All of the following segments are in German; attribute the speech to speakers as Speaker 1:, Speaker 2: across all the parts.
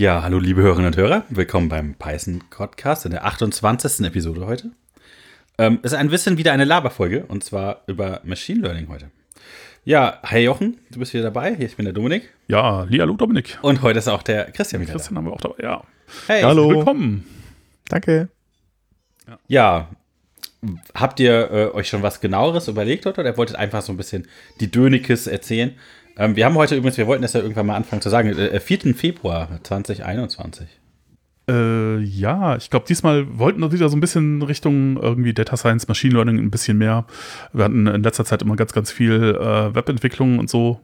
Speaker 1: Ja, hallo liebe Hörerinnen und Hörer, willkommen beim Python Podcast in der 28. Episode heute. Ähm, es ist ein bisschen wieder eine Laberfolge und zwar über Machine Learning heute. Ja, hi Jochen, du bist wieder dabei. Hier, ich bin der Dominik.
Speaker 2: Ja, hallo Dominik.
Speaker 1: Und heute ist auch der Christian wieder
Speaker 2: Christian da. haben wir auch dabei, ja.
Speaker 1: Hey,
Speaker 2: hallo.
Speaker 1: Willkommen.
Speaker 3: Danke.
Speaker 1: Ja, ja habt ihr äh, euch schon was genaueres überlegt oder, oder wolltet einfach so ein bisschen die Dönikes erzählen? Ähm, wir haben heute übrigens, wir wollten das ja irgendwann mal anfangen zu sagen, äh, 4. Februar 2021.
Speaker 2: Äh, ja, ich glaube, diesmal wollten wir wieder so ein bisschen Richtung irgendwie Data Science, Machine Learning ein bisschen mehr. Wir hatten in letzter Zeit immer ganz, ganz viel äh, Webentwicklung und so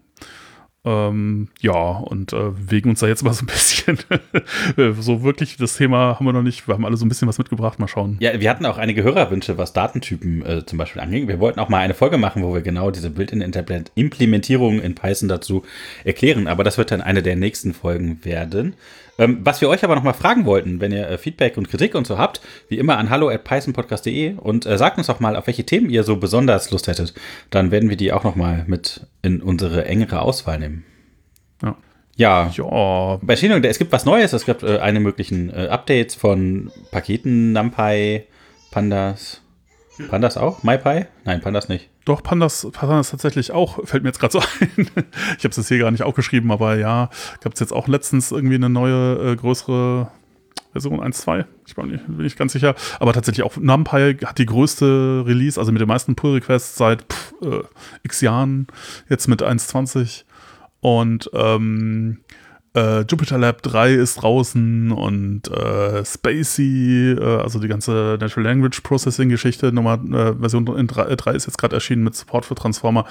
Speaker 2: ähm, ja, und äh, bewegen uns da jetzt mal so ein bisschen. so wirklich das Thema haben wir noch nicht. Wir haben alle so ein bisschen was mitgebracht. Mal schauen.
Speaker 1: Ja, wir hatten auch einige Hörerwünsche, was Datentypen äh, zum Beispiel anging. Wir wollten auch mal eine Folge machen, wo wir genau diese Build-in-Implementierung in Python dazu erklären. Aber das wird dann eine der nächsten Folgen werden. Ähm, was wir euch aber noch mal fragen wollten, wenn ihr äh, Feedback und Kritik und so habt, wie immer an hallo at pythonpodcast.de und äh, sagt uns doch mal, auf welche Themen ihr so besonders Lust hättet. Dann werden wir die auch noch mal mit in unsere engere Auswahl nehmen. Ja. Ja, ja. bei Schienung, es gibt was Neues. Es gibt äh, eine möglichen äh, Updates von Paketen, NumPy, Pandas. Pandas auch? MyPy? Nein, Pandas nicht.
Speaker 2: Doch, Pandas, Pandas tatsächlich auch, fällt mir jetzt gerade so ein. ich habe es hier gar nicht aufgeschrieben, aber ja, gab es jetzt auch letztens irgendwie eine neue, äh, größere Version 1.2. Ich bin nicht, bin nicht ganz sicher. Aber tatsächlich auch NumPy hat die größte Release, also mit den meisten Pull-Requests seit pff, äh, x Jahren, jetzt mit 1.20. Und ähm, äh, Jupyter Lab 3 ist draußen und äh, Spacey, äh, also die ganze Natural Language Processing Geschichte, Nummer, äh, Version 3, 3 ist jetzt gerade erschienen mit Support für Transformer.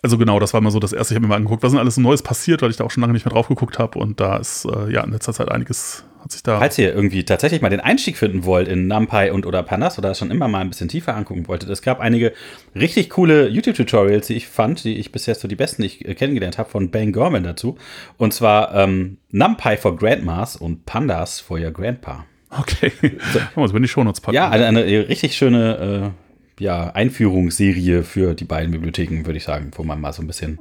Speaker 2: Also genau, das war mal so das erste. Ich habe mir mal angeguckt, was denn alles so Neues passiert, weil ich da auch schon lange nicht mehr drauf geguckt habe. Und da ist äh, ja in letzter Zeit einiges hat sich da.
Speaker 1: Falls ihr irgendwie tatsächlich mal den Einstieg finden wollt in NumPy und oder Panas oder schon immer mal ein bisschen tiefer angucken wolltet, es gab einige richtig coole YouTube-Tutorials, die ich fand, die ich bisher so die besten, die ich äh, kennengelernt habe, von Ben Gorman dazu. Und zwar ähm, NumPy for Grandmas und Pandas for your Grandpa.
Speaker 2: Okay. So. Also wenn die Shownotes
Speaker 1: packen. Ja, eine, eine richtig schöne. Äh, ja, Einführungsserie für die beiden Bibliotheken, würde ich sagen, wo man mal so ein bisschen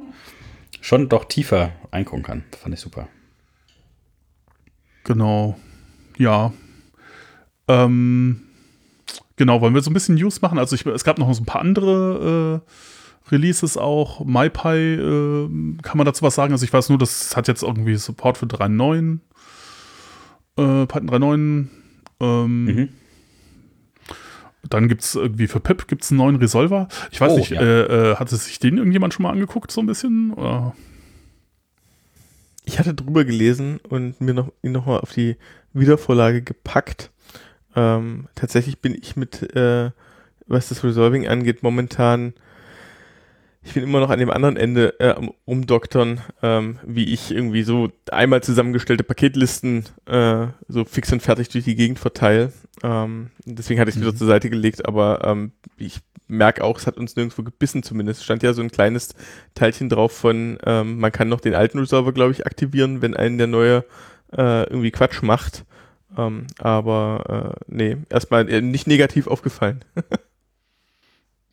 Speaker 1: schon doch tiefer eingucken kann. Das fand ich super.
Speaker 2: Genau. Ja. Ähm, genau, wollen wir so ein bisschen News machen? Also ich, es gab noch so ein paar andere äh, Releases auch. MyPy, äh, kann man dazu was sagen? Also ich weiß nur, das hat jetzt irgendwie Support für 3.9. Äh, Python 3.9. Ähm, mhm. Dann gibt es irgendwie für Pip gibt's einen neuen Resolver. Ich weiß oh, nicht, ja. äh, äh, hatte sich den irgendjemand schon mal angeguckt, so ein bisschen? Oder?
Speaker 3: Ich hatte drüber gelesen und mir noch, ihn nochmal auf die Wiedervorlage gepackt. Ähm, tatsächlich bin ich mit, äh, was das Resolving angeht, momentan ich bin immer noch an dem anderen Ende äh, umdoktern, ähm, wie ich irgendwie so einmal zusammengestellte Paketlisten äh, so fix und fertig durch die Gegend verteile. Ähm, deswegen hatte ich es mhm. wieder zur Seite gelegt, aber ähm, ich merke auch, es hat uns nirgendwo gebissen zumindest. Stand ja so ein kleines Teilchen drauf von, ähm, man kann noch den alten Resolver, glaube ich, aktivieren, wenn einen der neue äh, irgendwie Quatsch macht. Ähm, aber äh, nee, erstmal äh, nicht negativ aufgefallen.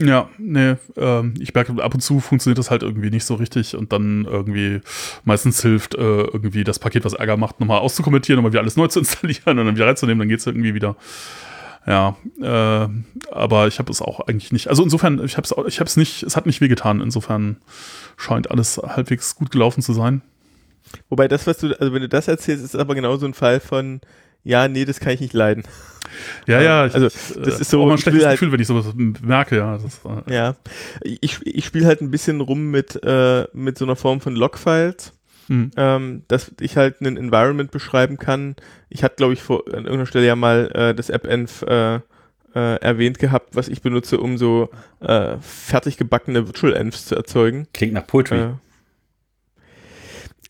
Speaker 2: Ja, nee, ähm, ich merke, ab und zu funktioniert das halt irgendwie nicht so richtig und dann irgendwie meistens hilft äh, irgendwie das Paket, was Ärger macht, nochmal auszukommentieren, nochmal wieder alles neu zu installieren und dann wieder reinzunehmen, dann geht es irgendwie wieder. Ja, äh, aber ich habe es auch eigentlich nicht. Also insofern, ich habe es ich hab's nicht, es hat nicht wehgetan. Insofern scheint alles halbwegs gut gelaufen zu sein.
Speaker 3: Wobei das, was du, also wenn du das erzählst, ist aber genau so ein Fall von, ja, nee, das kann ich nicht leiden.
Speaker 2: Ja, ja,
Speaker 3: ich, also das ist so
Speaker 2: auch ein schlechtes halt, Gefühl, wenn ich sowas merke, ja. Das,
Speaker 3: äh. Ja, ich, ich spiele halt ein bisschen rum mit, äh, mit so einer Form von Logfiles, mhm. ähm, dass ich halt ein Environment beschreiben kann. Ich hatte, glaube ich, vor, an irgendeiner Stelle ja mal äh, das AppEnv äh, äh, erwähnt gehabt, was ich benutze, um so äh, fertig gebackene Virtual Envs zu erzeugen.
Speaker 1: Klingt nach Poetry. Äh,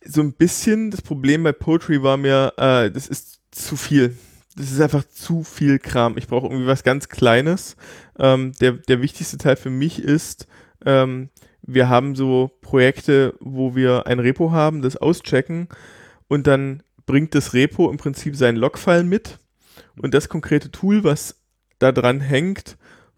Speaker 3: so ein bisschen das Problem bei Poetry war mir, äh, das ist zu viel. Das ist einfach zu viel Kram. Ich brauche irgendwie was ganz Kleines. Ähm, der, der wichtigste Teil für mich ist, ähm, wir haben so Projekte, wo wir ein Repo haben, das auschecken und dann bringt das Repo im Prinzip sein Logfile mit und das konkrete Tool, was da dran hängt,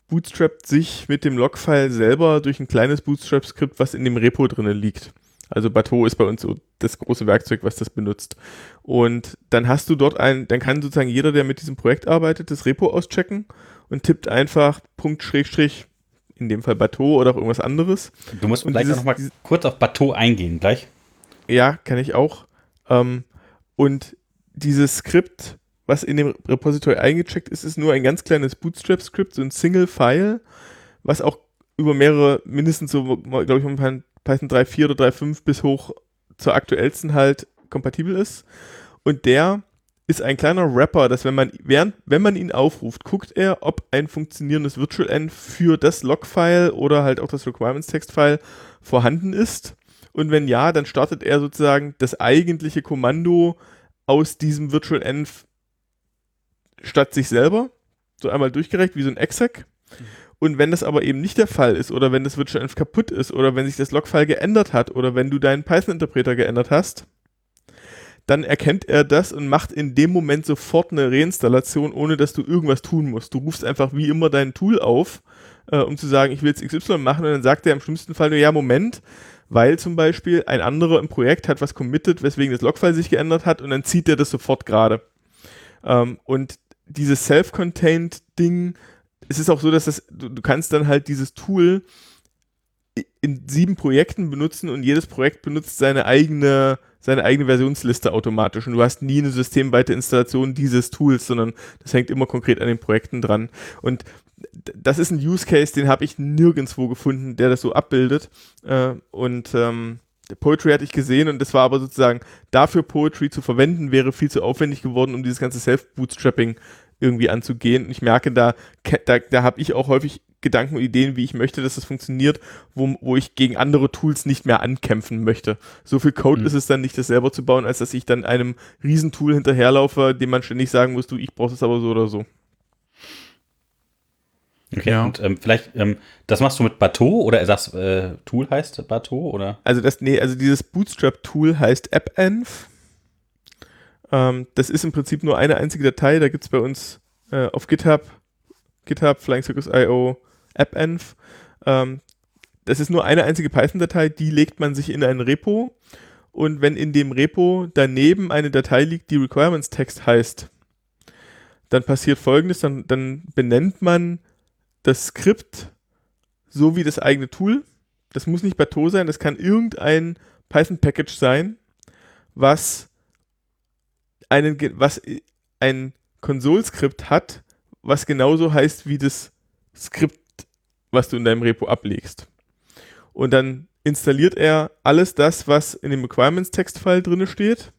Speaker 3: bootstrapt sich mit dem Logfile selber durch ein kleines Bootstrap-Skript, was in dem Repo drinne liegt. Also Bateau ist bei uns so das große Werkzeug, was das benutzt. Und dann hast du dort ein, dann kann sozusagen jeder, der mit diesem Projekt arbeitet, das Repo auschecken und tippt einfach Punkt Schrägstrich, in dem Fall Bateau oder auch irgendwas anderes.
Speaker 1: Du musst
Speaker 3: Und
Speaker 1: gleich
Speaker 3: dieses-
Speaker 1: noch mal
Speaker 3: dieses-
Speaker 1: kurz auf Bateau eingehen, gleich.
Speaker 3: Ja, kann ich auch. Ähm, und dieses Skript, was in dem Repository eingecheckt ist, ist nur ein ganz kleines Bootstrap-Skript, so ein Single-File, was auch über mehrere, mindestens so, glaube ich, momentan Python 3.4 oder 3.5 bis hoch zur aktuellsten halt kompatibel ist. Und der ist ein kleiner Wrapper, dass wenn man, während, wenn man ihn aufruft, guckt er, ob ein funktionierendes Virtual End für das Log-File oder halt auch das Requirements-Text-File vorhanden ist. Und wenn ja, dann startet er sozusagen das eigentliche Kommando aus diesem Virtual Env statt sich selber. So einmal durchgereicht wie so ein exec. Und wenn das aber eben nicht der Fall ist oder wenn das Virtual Env kaputt ist oder wenn sich das Logfile geändert hat oder wenn du deinen Python-Interpreter geändert hast, dann erkennt er das und macht in dem Moment sofort eine Reinstallation, ohne dass du irgendwas tun musst. Du rufst einfach wie immer dein Tool auf, äh, um zu sagen, ich will jetzt XY machen und dann sagt er im schlimmsten Fall nur, ja, Moment, weil zum Beispiel ein anderer im Projekt hat was committed, weswegen das Logfile sich geändert hat und dann zieht er das sofort gerade. Ähm, und dieses self-contained Ding, es ist auch so, dass das, du, du kannst dann halt dieses Tool in sieben Projekten benutzen und jedes Projekt benutzt seine eigene, seine eigene Versionsliste automatisch und du hast nie eine systemweite Installation dieses Tools, sondern das hängt immer konkret an den Projekten dran. Und das ist ein Use Case, den habe ich nirgendwo gefunden, der das so abbildet. Äh, und ähm, Poetry hatte ich gesehen und das war aber sozusagen dafür Poetry zu verwenden, wäre viel zu aufwendig geworden, um dieses ganze Self-Bootstrapping irgendwie anzugehen. Und ich merke, da, da, da habe ich auch häufig Gedanken und Ideen, wie ich möchte, dass das funktioniert, wo, wo ich gegen andere Tools nicht mehr ankämpfen möchte. So viel Code
Speaker 1: Mhm.
Speaker 3: ist es dann nicht, das selber zu bauen, als dass ich dann einem Riesentool hinterherlaufe, dem man ständig sagen muss, du, ich brauche es aber so oder so.
Speaker 1: Okay,
Speaker 2: Ja.
Speaker 1: und ähm, vielleicht, ähm, das machst du mit Bateau oder das äh, Tool heißt Bateau oder?
Speaker 3: Also das, nee, also dieses Bootstrap-Tool heißt AppEnv. Ähm, das ist im Prinzip nur eine einzige Datei. Da gibt es bei uns äh, auf GitHub, GitHub, Flying Circus IO, AppEnv. Ähm, das ist nur eine einzige Python-Datei, die legt man sich in ein Repo. Und wenn in dem Repo daneben eine Datei liegt, die Requirements-Text heißt, dann passiert folgendes, dann, dann benennt man das Skript so wie das eigene Tool. Das muss nicht Bateau sein, das kann irgendein Python-Package sein, was einen, was i- ein Konsolskript hat, was genauso heißt wie das Skript, was du in deinem Repo ablegst. Und dann installiert er alles das, was in dem Requirements-Text-File drin steht,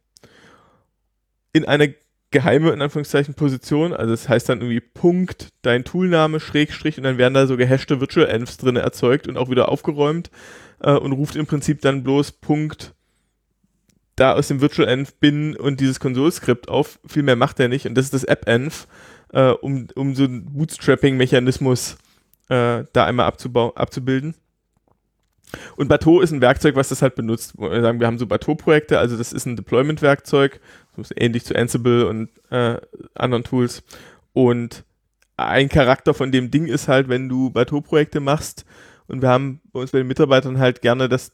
Speaker 3: in eine geheime, in Anführungszeichen, Position. Also das heißt dann irgendwie Punkt, dein Toolname, Schrägstrich und dann werden da so gehashte Virtual Envs drin erzeugt und auch wieder aufgeräumt äh, und ruft im Prinzip dann bloß Punkt da aus dem Virtual Env bin und dieses Konsolskript auf. Viel mehr macht er nicht und das ist das App-Env, äh, um, um so einen Bootstrapping-Mechanismus äh, da einmal abzubilden. Und Bateau ist ein Werkzeug, was das halt benutzt. Wir sagen, wir haben so Bateau-Projekte, also das ist ein Deployment-Werkzeug, ähnlich zu Ansible und äh, anderen Tools. Und ein Charakter von dem Ding ist halt, wenn du Bateau-Projekte machst, und wir haben bei uns bei den Mitarbeitern halt gerne, dass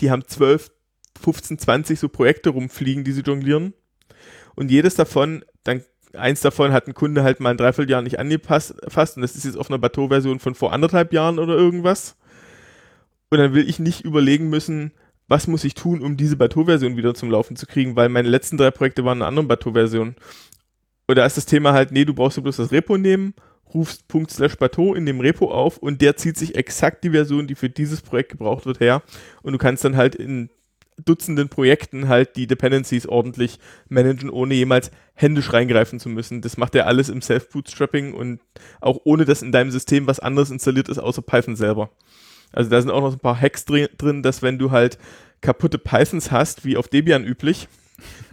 Speaker 3: die haben 12, 15, 20 so Projekte rumfliegen, die sie jonglieren. Und jedes davon, dann eins davon hat ein Kunde halt mal ein Dreivierteljahr nicht angepasst und das ist jetzt auf einer Bateau-Version von vor anderthalb Jahren oder irgendwas. Und dann will ich nicht überlegen müssen, was muss ich tun, um diese Bateau-Version wieder zum Laufen zu kriegen, weil meine letzten drei Projekte waren eine andere Bateau-Version. Und da ist das Thema halt, nee, du brauchst du bloß das Repo nehmen, rufst Punkt slash Bateau in dem Repo auf und der zieht sich exakt die Version, die für dieses Projekt gebraucht wird, her. Und du kannst dann halt in Dutzenden Projekten halt die Dependencies ordentlich managen, ohne jemals händisch reingreifen zu müssen. Das macht er alles im Self-Bootstrapping und auch ohne, dass in deinem System was anderes installiert ist, außer Python selber. Also da sind auch noch so ein paar Hacks drin, dass wenn du halt kaputte Pythons hast, wie auf Debian üblich,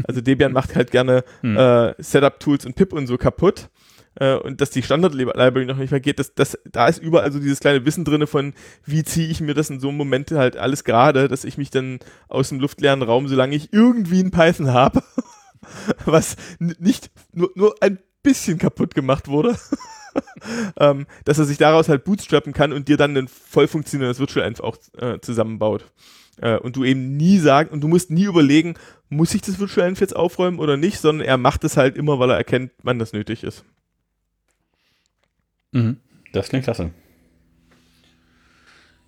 Speaker 3: also Debian macht halt gerne
Speaker 1: Hm.
Speaker 3: äh, Setup-Tools und Pip und so kaputt, äh, und dass die Standard-Library noch nicht mehr geht, das, das, da ist überall so dieses kleine Wissen drin von, wie ziehe ich mir das in so einem Moment halt alles gerade, dass ich mich dann aus dem luftleeren Raum, solange ich irgendwie ein Python habe, was nicht nur, nur ein bisschen kaputt gemacht wurde, ähm, dass er sich daraus halt bootstrappen kann und dir dann ein voll funktionierendes Virtual Env auch äh, zusammenbaut. Äh, und du eben nie sagen, und du musst nie überlegen, muss ich das Virtual Env jetzt aufräumen oder nicht, sondern er macht es halt immer, weil er erkennt, wann das nötig ist.
Speaker 1: Mhm. Das klingt klasse.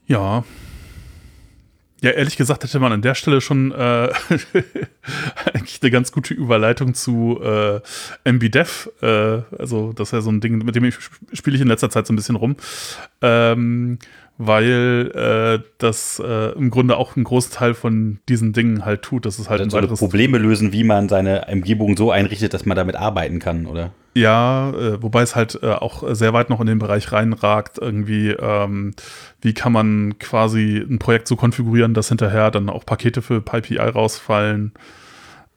Speaker 2: Ja. Ja, ehrlich gesagt hätte man an der Stelle schon äh, eigentlich eine ganz gute Überleitung zu äh, MBDev. Äh, also, das ist ja so ein Ding, mit dem ich spiele ich in letzter Zeit so ein bisschen rum. Ähm, weil äh, das äh, im Grunde auch einen großen Teil von diesen Dingen halt tut. Das ist halt
Speaker 1: also ein so Probleme lösen, wie man seine Umgebung so einrichtet, dass man damit arbeiten kann, oder?
Speaker 2: Ja, äh, wobei es halt äh, auch sehr weit noch in den Bereich reinragt, irgendwie, ähm, wie kann man quasi ein Projekt so konfigurieren, dass hinterher dann auch Pakete für PyPI rausfallen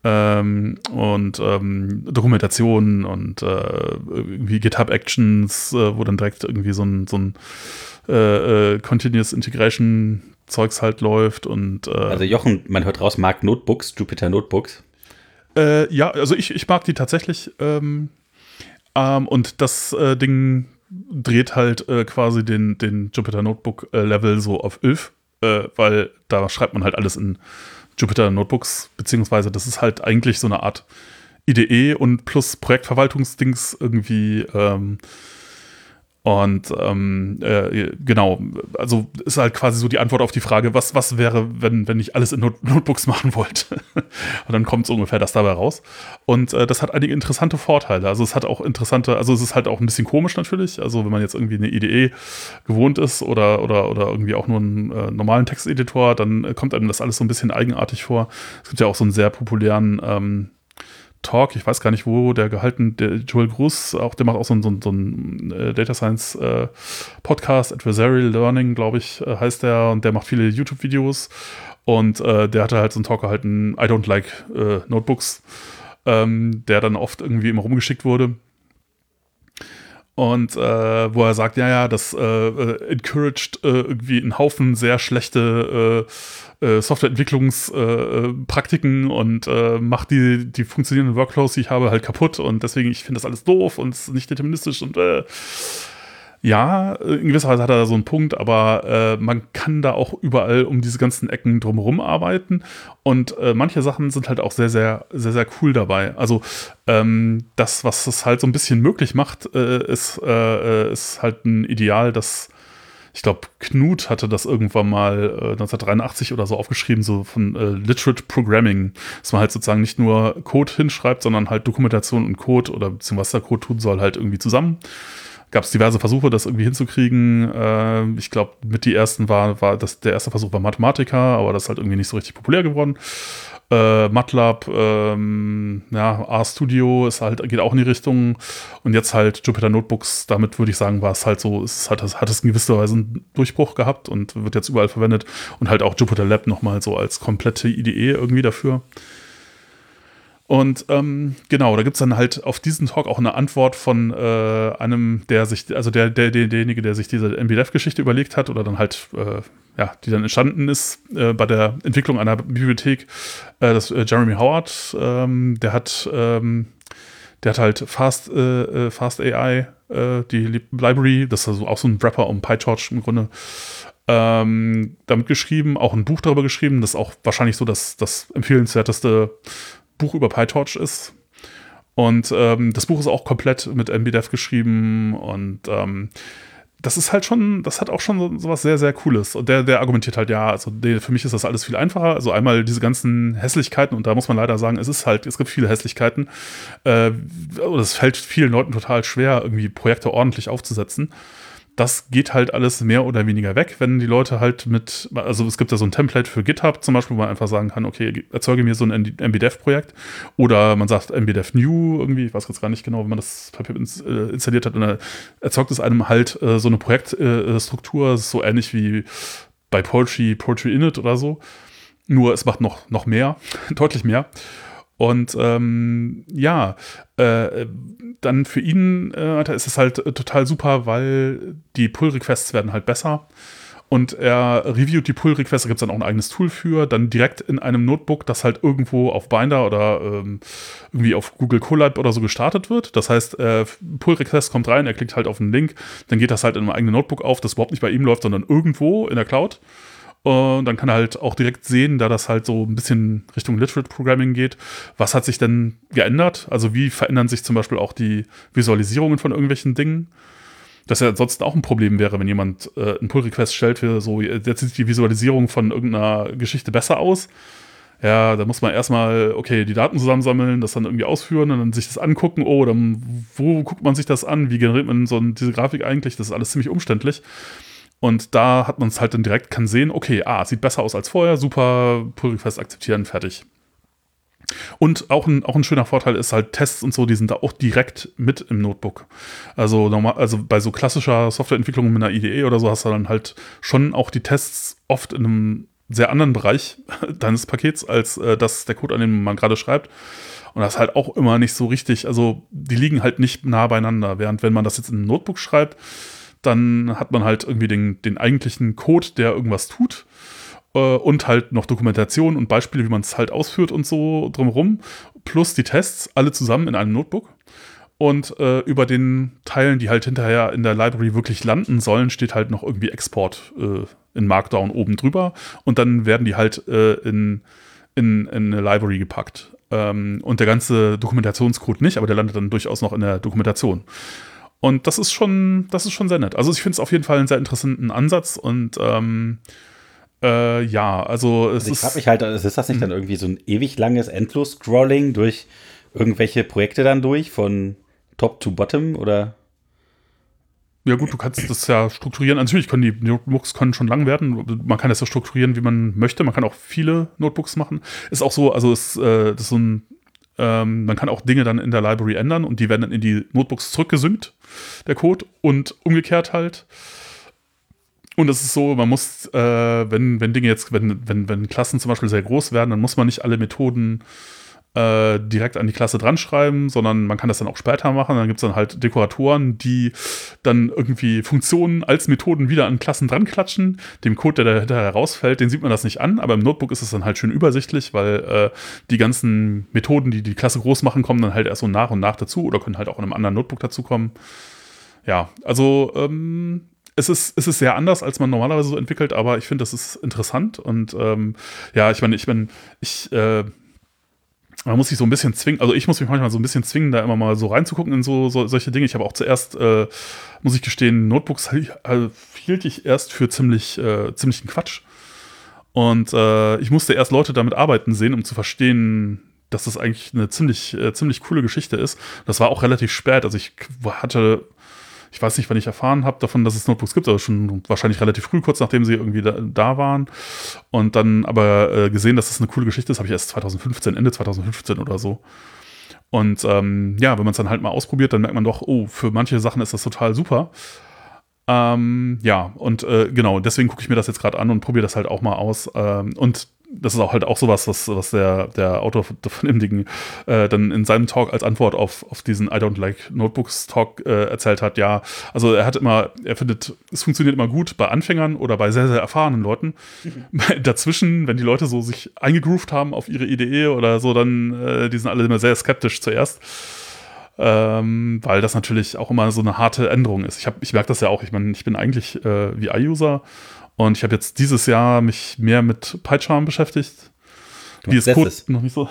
Speaker 2: ähm, und ähm, Dokumentationen und äh, irgendwie GitHub Actions, äh, wo dann direkt irgendwie so ein, so ein äh, äh, Continuous Integration Zeugs halt läuft und äh,
Speaker 1: Also Jochen, man hört raus, mag Notebooks, Jupyter Notebooks.
Speaker 2: Äh, ja, also ich, ich mag die tatsächlich. Ähm, ähm, und das Ding dreht halt quasi den, den Jupyter Notebook Level so auf 11, weil da schreibt man halt alles in Jupyter Notebooks, beziehungsweise das ist halt eigentlich so eine Art IDE und plus Projektverwaltungsdings irgendwie ähm, und ähm, äh, genau, also ist halt quasi so die Antwort auf die Frage, was, was wäre, wenn, wenn ich alles in Not Notebooks machen wollte? und dann kommt so ungefähr das dabei raus. Und äh, das hat einige interessante Vorteile. Also es hat auch interessante, also es ist halt auch ein bisschen komisch natürlich. Also wenn man jetzt irgendwie eine IDE gewohnt ist oder, oder, oder irgendwie auch nur einen äh, normalen Texteditor, dann kommt einem das alles so ein bisschen eigenartig vor. Es gibt ja auch so einen sehr populären ähm, Talk, ich weiß gar nicht, wo der gehalten, der Joel Gruß, auch der macht auch so einen, so einen, so einen äh, Data Science äh, Podcast, Adversarial Learning, glaube ich, äh, heißt der, und der macht viele YouTube-Videos und äh, der hatte halt so einen Talk gehalten, I don't like äh, Notebooks, ähm, der dann oft irgendwie immer rumgeschickt wurde. Und äh, wo er sagt, ja, ja, das encouraged irgendwie einen Haufen sehr schlechte äh, Softwareentwicklungspraktiken äh, und äh, macht die, die funktionierenden Workflows, die ich habe, halt kaputt. Und deswegen, ich finde das alles doof und nicht deterministisch und äh, ja, in gewisser Weise hat er da so einen Punkt, aber äh, man kann da auch überall um diese ganzen Ecken drumherum arbeiten und äh, manche Sachen sind halt auch sehr, sehr, sehr, sehr cool dabei. Also ähm, das, was es halt so ein bisschen möglich macht, äh, ist, äh, ist halt ein Ideal, das ich glaube, Knut hatte das irgendwann mal äh, 1983 oder so aufgeschrieben, so von äh, Literate Programming, dass man halt sozusagen nicht nur Code hinschreibt, sondern halt Dokumentation und Code oder beziehungsweise der Code tun soll, halt irgendwie zusammen. Gab es diverse Versuche, das irgendwie hinzukriegen. Äh, ich glaube, mit die ersten war, war das, der erste Versuch war Mathematiker, aber das ist halt irgendwie nicht so richtig populär geworden. Äh, MATLAB, ähm, ja, RStudio ist halt, geht auch in die Richtung. Und jetzt halt Jupyter Notebooks, damit würde ich sagen, war es halt so, es hat, hat es in gewisser Weise einen Durchbruch gehabt und wird jetzt überall verwendet. Und halt auch Jupyter Lab nochmal so als komplette IDE irgendwie dafür. Und ähm, genau, da gibt es dann halt auf diesen Talk auch eine Antwort von äh, einem, der sich, also der, der, der, derjenige, der sich diese MBDF-Geschichte überlegt hat oder dann halt, äh, ja, die dann entstanden ist äh, bei der Entwicklung einer Bibliothek, äh, das äh, Jeremy Howard, ähm, der hat, ähm, der hat halt Fast, äh, Fast AI, die Library, das ist also auch so ein Wrapper um PyTorch im Grunde, ähm, damit geschrieben, auch ein Buch darüber geschrieben, das ist auch wahrscheinlich so das, das empfehlenswerteste Buch über PyTorch ist. Und ähm, das Buch ist auch komplett mit MBDev geschrieben und ähm, das ist halt schon, das hat auch schon so, was sehr, sehr Cooles. Und der, der argumentiert halt, ja, also der, für mich ist das alles viel einfacher. Also einmal diese ganzen Hässlichkeiten, und da muss man leider sagen, es ist halt, es gibt viele Hässlichkeiten. Äh, es fällt vielen Leuten total schwer, irgendwie Projekte ordentlich aufzusetzen das geht halt alles mehr oder weniger weg, wenn die Leute halt mit, also es gibt ja so ein Template für GitHub zum Beispiel, wo man einfach sagen kann, okay, erzeuge mir so ein MBDev-Projekt oder man sagt MBDev New irgendwie, ich weiß jetzt gar nicht genau, wie man das Papier äh, installiert hat dann erzeugt es einem halt äh, so eine Projektstruktur, äh, so ähnlich wie bei Poetry, Poetry Init oder so. Nur es macht noch, noch mehr, deutlich mehr. Und ähm, ja, äh, dann für ihn äh, ist es halt äh, total super, weil die Pull-Requests werden halt besser. Und er reviewt die Pull-Requests, da gibt es dann auch ein eigenes Tool für, dann direkt in einem Notebook, das halt irgendwo auf Binder oder ähm, irgendwie auf Google Colab oder so gestartet wird. Das heißt, äh, Pull-Request kommt rein, er klickt halt auf einen Link, dann geht das halt in einem eigenen Notebook auf, das überhaupt nicht bei ihm läuft, sondern irgendwo in der Cloud. Und dann kann er halt auch direkt sehen, da das halt so ein bisschen Richtung Literate Programming geht, was hat sich denn geändert? Also wie verändern sich zum Beispiel auch die Visualisierungen von irgendwelchen Dingen? Das ja ansonsten auch ein Problem wäre, wenn jemand äh, einen Pull-Request stellt für so, jetzt sieht die Visualisierung von irgendeiner Geschichte besser aus. Ja, da muss man erstmal, okay, die Daten zusammensammeln, das dann irgendwie ausführen und dann sich das angucken. Oh, dann, wo guckt man sich das an? Wie generiert man so diese Grafik eigentlich? Das ist alles ziemlich umständlich. Und da hat man es halt dann direkt, kann sehen, okay, ah, sieht besser aus als vorher, super, Pull Request akzeptieren, fertig. Und auch ein, auch ein schöner Vorteil ist halt Tests und so, die sind da auch direkt mit im Notebook. Also normal, also bei so klassischer Softwareentwicklung mit einer IDE oder so hast du dann halt schon auch die Tests oft in einem sehr anderen Bereich deines Pakets als äh, das der Code, an dem man gerade schreibt. Und das ist halt auch immer nicht so richtig, also die liegen halt nicht nah beieinander. Während wenn man das jetzt in einem Notebook schreibt, dann hat man halt irgendwie den, den eigentlichen Code, der irgendwas tut äh, und halt noch Dokumentation und Beispiele, wie man es halt ausführt und so drumherum, plus die Tests, alle zusammen in einem Notebook. Und äh, über den Teilen, die halt hinterher in der Library wirklich landen sollen, steht halt noch irgendwie Export äh, in Markdown oben drüber. Und dann werden die halt äh, in, in, in eine Library gepackt. Ähm, und der ganze Dokumentationscode nicht, aber der landet dann durchaus noch in der Dokumentation. Und das ist schon, das ist schon sehr nett. Also ich finde es auf jeden Fall einen sehr interessanten Ansatz und ähm, äh, ja, also es
Speaker 1: also ich frage mich halt, ist das nicht dann irgendwie so ein ewig langes Endlos-Scrolling durch irgendwelche Projekte dann durch, von Top to Bottom oder?
Speaker 2: Ja gut, du kannst das ja strukturieren. Natürlich können die Notebooks können schon lang werden. Man kann das ja strukturieren, wie man möchte. Man kann auch viele Notebooks machen. Ist auch so, also ist, äh, das ist so ein ähm, man kann auch Dinge dann in der Library ändern und die werden dann in die Notebooks zurückgesynkt, der Code, und umgekehrt halt. Und es ist so, man muss, äh, wenn, wenn Dinge jetzt, wenn, wenn, wenn Klassen zum Beispiel sehr groß werden, dann muss man nicht alle Methoden äh, direkt an die Klasse dran schreiben, sondern man kann das dann auch später machen. Dann gibt es dann halt Dekoratoren, die dann irgendwie Funktionen als Methoden wieder an Klassen dran klatschen. Dem Code, der dahinter herausfällt, den sieht man das nicht an, aber im Notebook ist es dann halt schön übersichtlich, weil äh, die ganzen Methoden, die die Klasse groß machen, kommen dann halt erst so nach und nach dazu oder können halt auch in einem anderen Notebook dazukommen. Ja, also ähm, es ist, es ist sehr anders, als man normalerweise so entwickelt, aber ich finde, das ist interessant und ähm, ja, ich meine, ich bin, ich äh, man muss sich so ein bisschen zwingen, also ich muss mich manchmal so ein bisschen zwingen, da immer mal so reinzugucken in so, so solche Dinge. Ich habe auch zuerst, äh, muss ich gestehen, Notebooks also hielt ich erst für ziemlich, äh, ziemlichen Quatsch. Und äh, ich musste erst Leute damit arbeiten sehen, um zu verstehen, dass das eigentlich eine ziemlich, äh, ziemlich coole Geschichte ist. Das war auch relativ spät. Also ich hatte ich weiß nicht, wann ich erfahren habe davon, dass es Notebooks gibt, aber schon wahrscheinlich relativ früh, kurz nachdem sie irgendwie da, da waren. Und dann aber äh, gesehen, dass das eine coole Geschichte ist, habe ich erst 2015, Ende 2015 oder so. Und ähm, ja, wenn man es dann halt mal ausprobiert, dann merkt man doch, oh, für manche Sachen ist das total super. Ähm, ja, und äh, genau, deswegen gucke ich mir das jetzt gerade an und probiere das halt auch mal aus. Ähm, und das ist auch halt auch sowas, was, was der, der Autor von dem Ding äh, dann in seinem Talk als Antwort auf, auf diesen I don't like Notebooks Talk äh, erzählt hat. Ja, also er hat immer, er findet, es funktioniert immer gut bei Anfängern oder bei sehr, sehr erfahrenen Leuten. Mhm. Dazwischen, wenn die Leute so sich eingegroovt haben auf ihre Idee oder so, dann, äh, die sind alle immer sehr skeptisch zuerst. Ähm, weil das natürlich auch immer so eine harte Änderung ist. Ich, ich merke das ja auch. Ich meine, ich bin eigentlich äh, VI-User und ich habe jetzt dieses Jahr mich mehr mit PyCharm beschäftigt. Wie ist Code noch nicht so.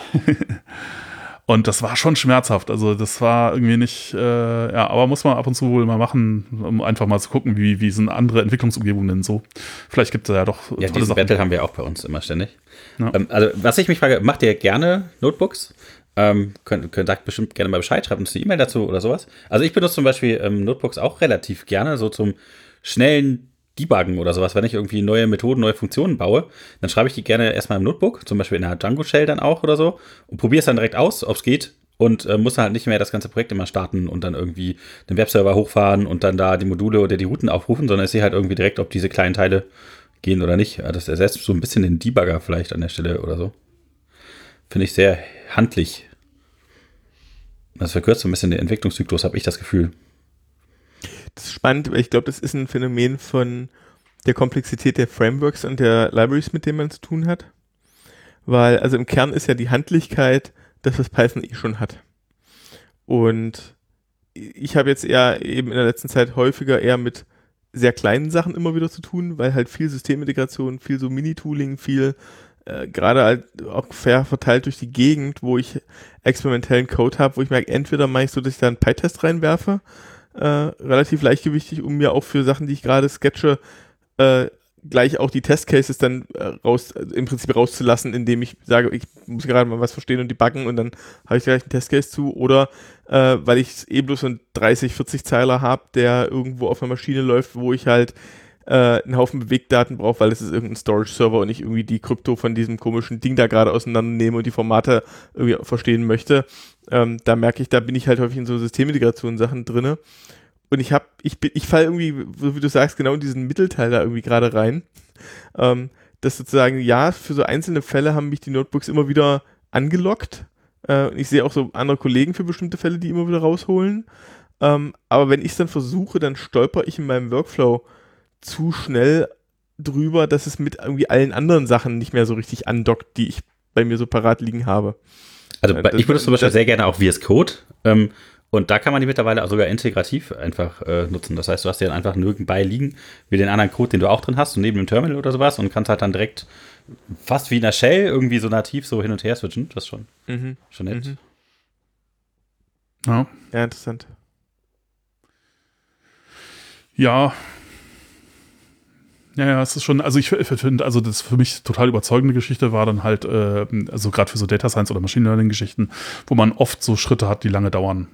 Speaker 2: und das war schon schmerzhaft. Also das war irgendwie nicht, äh, ja, aber muss man ab und zu wohl mal machen, um einfach mal zu gucken, wie, wie sind andere Entwicklungsumgebungen denn so. Vielleicht gibt es ja doch.
Speaker 1: Ja, diesen Sachen. Battle haben wir auch bei uns immer ständig. Ja. Ähm, also, was ich mich frage, macht ihr gerne Notebooks? Ähm, könnt, könnt, sagt bestimmt gerne mal Bescheid, schreibt uns eine E-Mail dazu oder sowas. Also ich benutze zum Beispiel ähm, Notebooks auch relativ gerne, so zum schnellen debuggen oder sowas, wenn ich irgendwie neue Methoden, neue Funktionen baue, dann schreibe ich die gerne erstmal im Notebook, zum Beispiel in einer Django Shell dann auch oder so und probiere es dann direkt aus, ob es geht und äh, muss dann halt nicht mehr das ganze Projekt immer starten und dann irgendwie den Webserver hochfahren und dann da die Module oder die Routen aufrufen, sondern ich sehe halt irgendwie direkt, ob diese kleinen Teile gehen oder nicht. Das ersetzt so ein bisschen den Debugger vielleicht an der Stelle oder so. Finde ich sehr handlich. Das verkürzt so ein bisschen den Entwicklungszyklus, habe ich das Gefühl
Speaker 3: das ist spannend, weil ich glaube, das ist ein Phänomen von der Komplexität der Frameworks und der Libraries, mit denen man zu tun hat. Weil, also im Kern ist ja die Handlichkeit das, was Python eh schon hat. Und ich habe jetzt eher eben in der letzten Zeit häufiger eher mit sehr kleinen Sachen immer wieder zu tun, weil halt viel Systemintegration, viel so Mini-Tooling, viel äh, gerade halt auch fair verteilt durch die Gegend, wo ich experimentellen Code habe, wo ich merke, entweder mache ich so, dass ich da einen PyTest reinwerfe, äh, relativ leichtgewichtig, um mir auch für Sachen, die ich gerade sketche, äh, gleich auch die Testcases dann äh, raus, im Prinzip rauszulassen, indem ich sage, ich muss gerade mal was verstehen und debuggen und dann habe ich gleich einen Testcase zu oder äh, weil ich eh bloß so einen 30, 40 Zeiler habe, der irgendwo auf einer Maschine läuft, wo ich halt äh, einen Haufen Bewegdaten brauche, weil es ist irgendein Storage-Server und ich irgendwie die Krypto von diesem komischen Ding da gerade auseinandernehme und die Formate irgendwie verstehen möchte. Ähm, da merke ich, da bin ich halt häufig in so Systemintegration-Sachen drinne. Und ich habe, ich bin, ich falle irgendwie, so wie du sagst, genau in diesen Mittelteil da irgendwie gerade rein. Ähm, dass sozusagen, ja, für so einzelne Fälle haben mich die Notebooks immer wieder angelockt. Äh, ich sehe auch so andere Kollegen für bestimmte Fälle, die immer wieder rausholen. Ähm, aber wenn ich es dann versuche, dann stolper ich in meinem Workflow zu schnell drüber, dass es mit irgendwie allen anderen Sachen nicht mehr so richtig andockt, die ich bei mir so parat liegen habe.
Speaker 1: Also äh, ich benutze zum Beispiel sehr gerne auch VS Code. Ähm, und da kann man die mittlerweile auch sogar integrativ einfach äh, nutzen. Das heißt, du hast die dann einfach nirgendbei liegen, wie den anderen Code, den du auch drin hast, und neben dem Terminal oder sowas und kannst halt dann direkt fast wie in der Shell irgendwie so nativ so hin und her switchen. Das ist schon, mhm. schon nett. Mhm.
Speaker 3: Ja. ja, interessant.
Speaker 2: Ja. Ja, ja, es ist schon, also ich, finde, also das für mich total überzeugende Geschichte war dann halt, äh, also gerade für so Data Science oder Machine Learning Geschichten, wo man oft so Schritte hat, die lange dauern.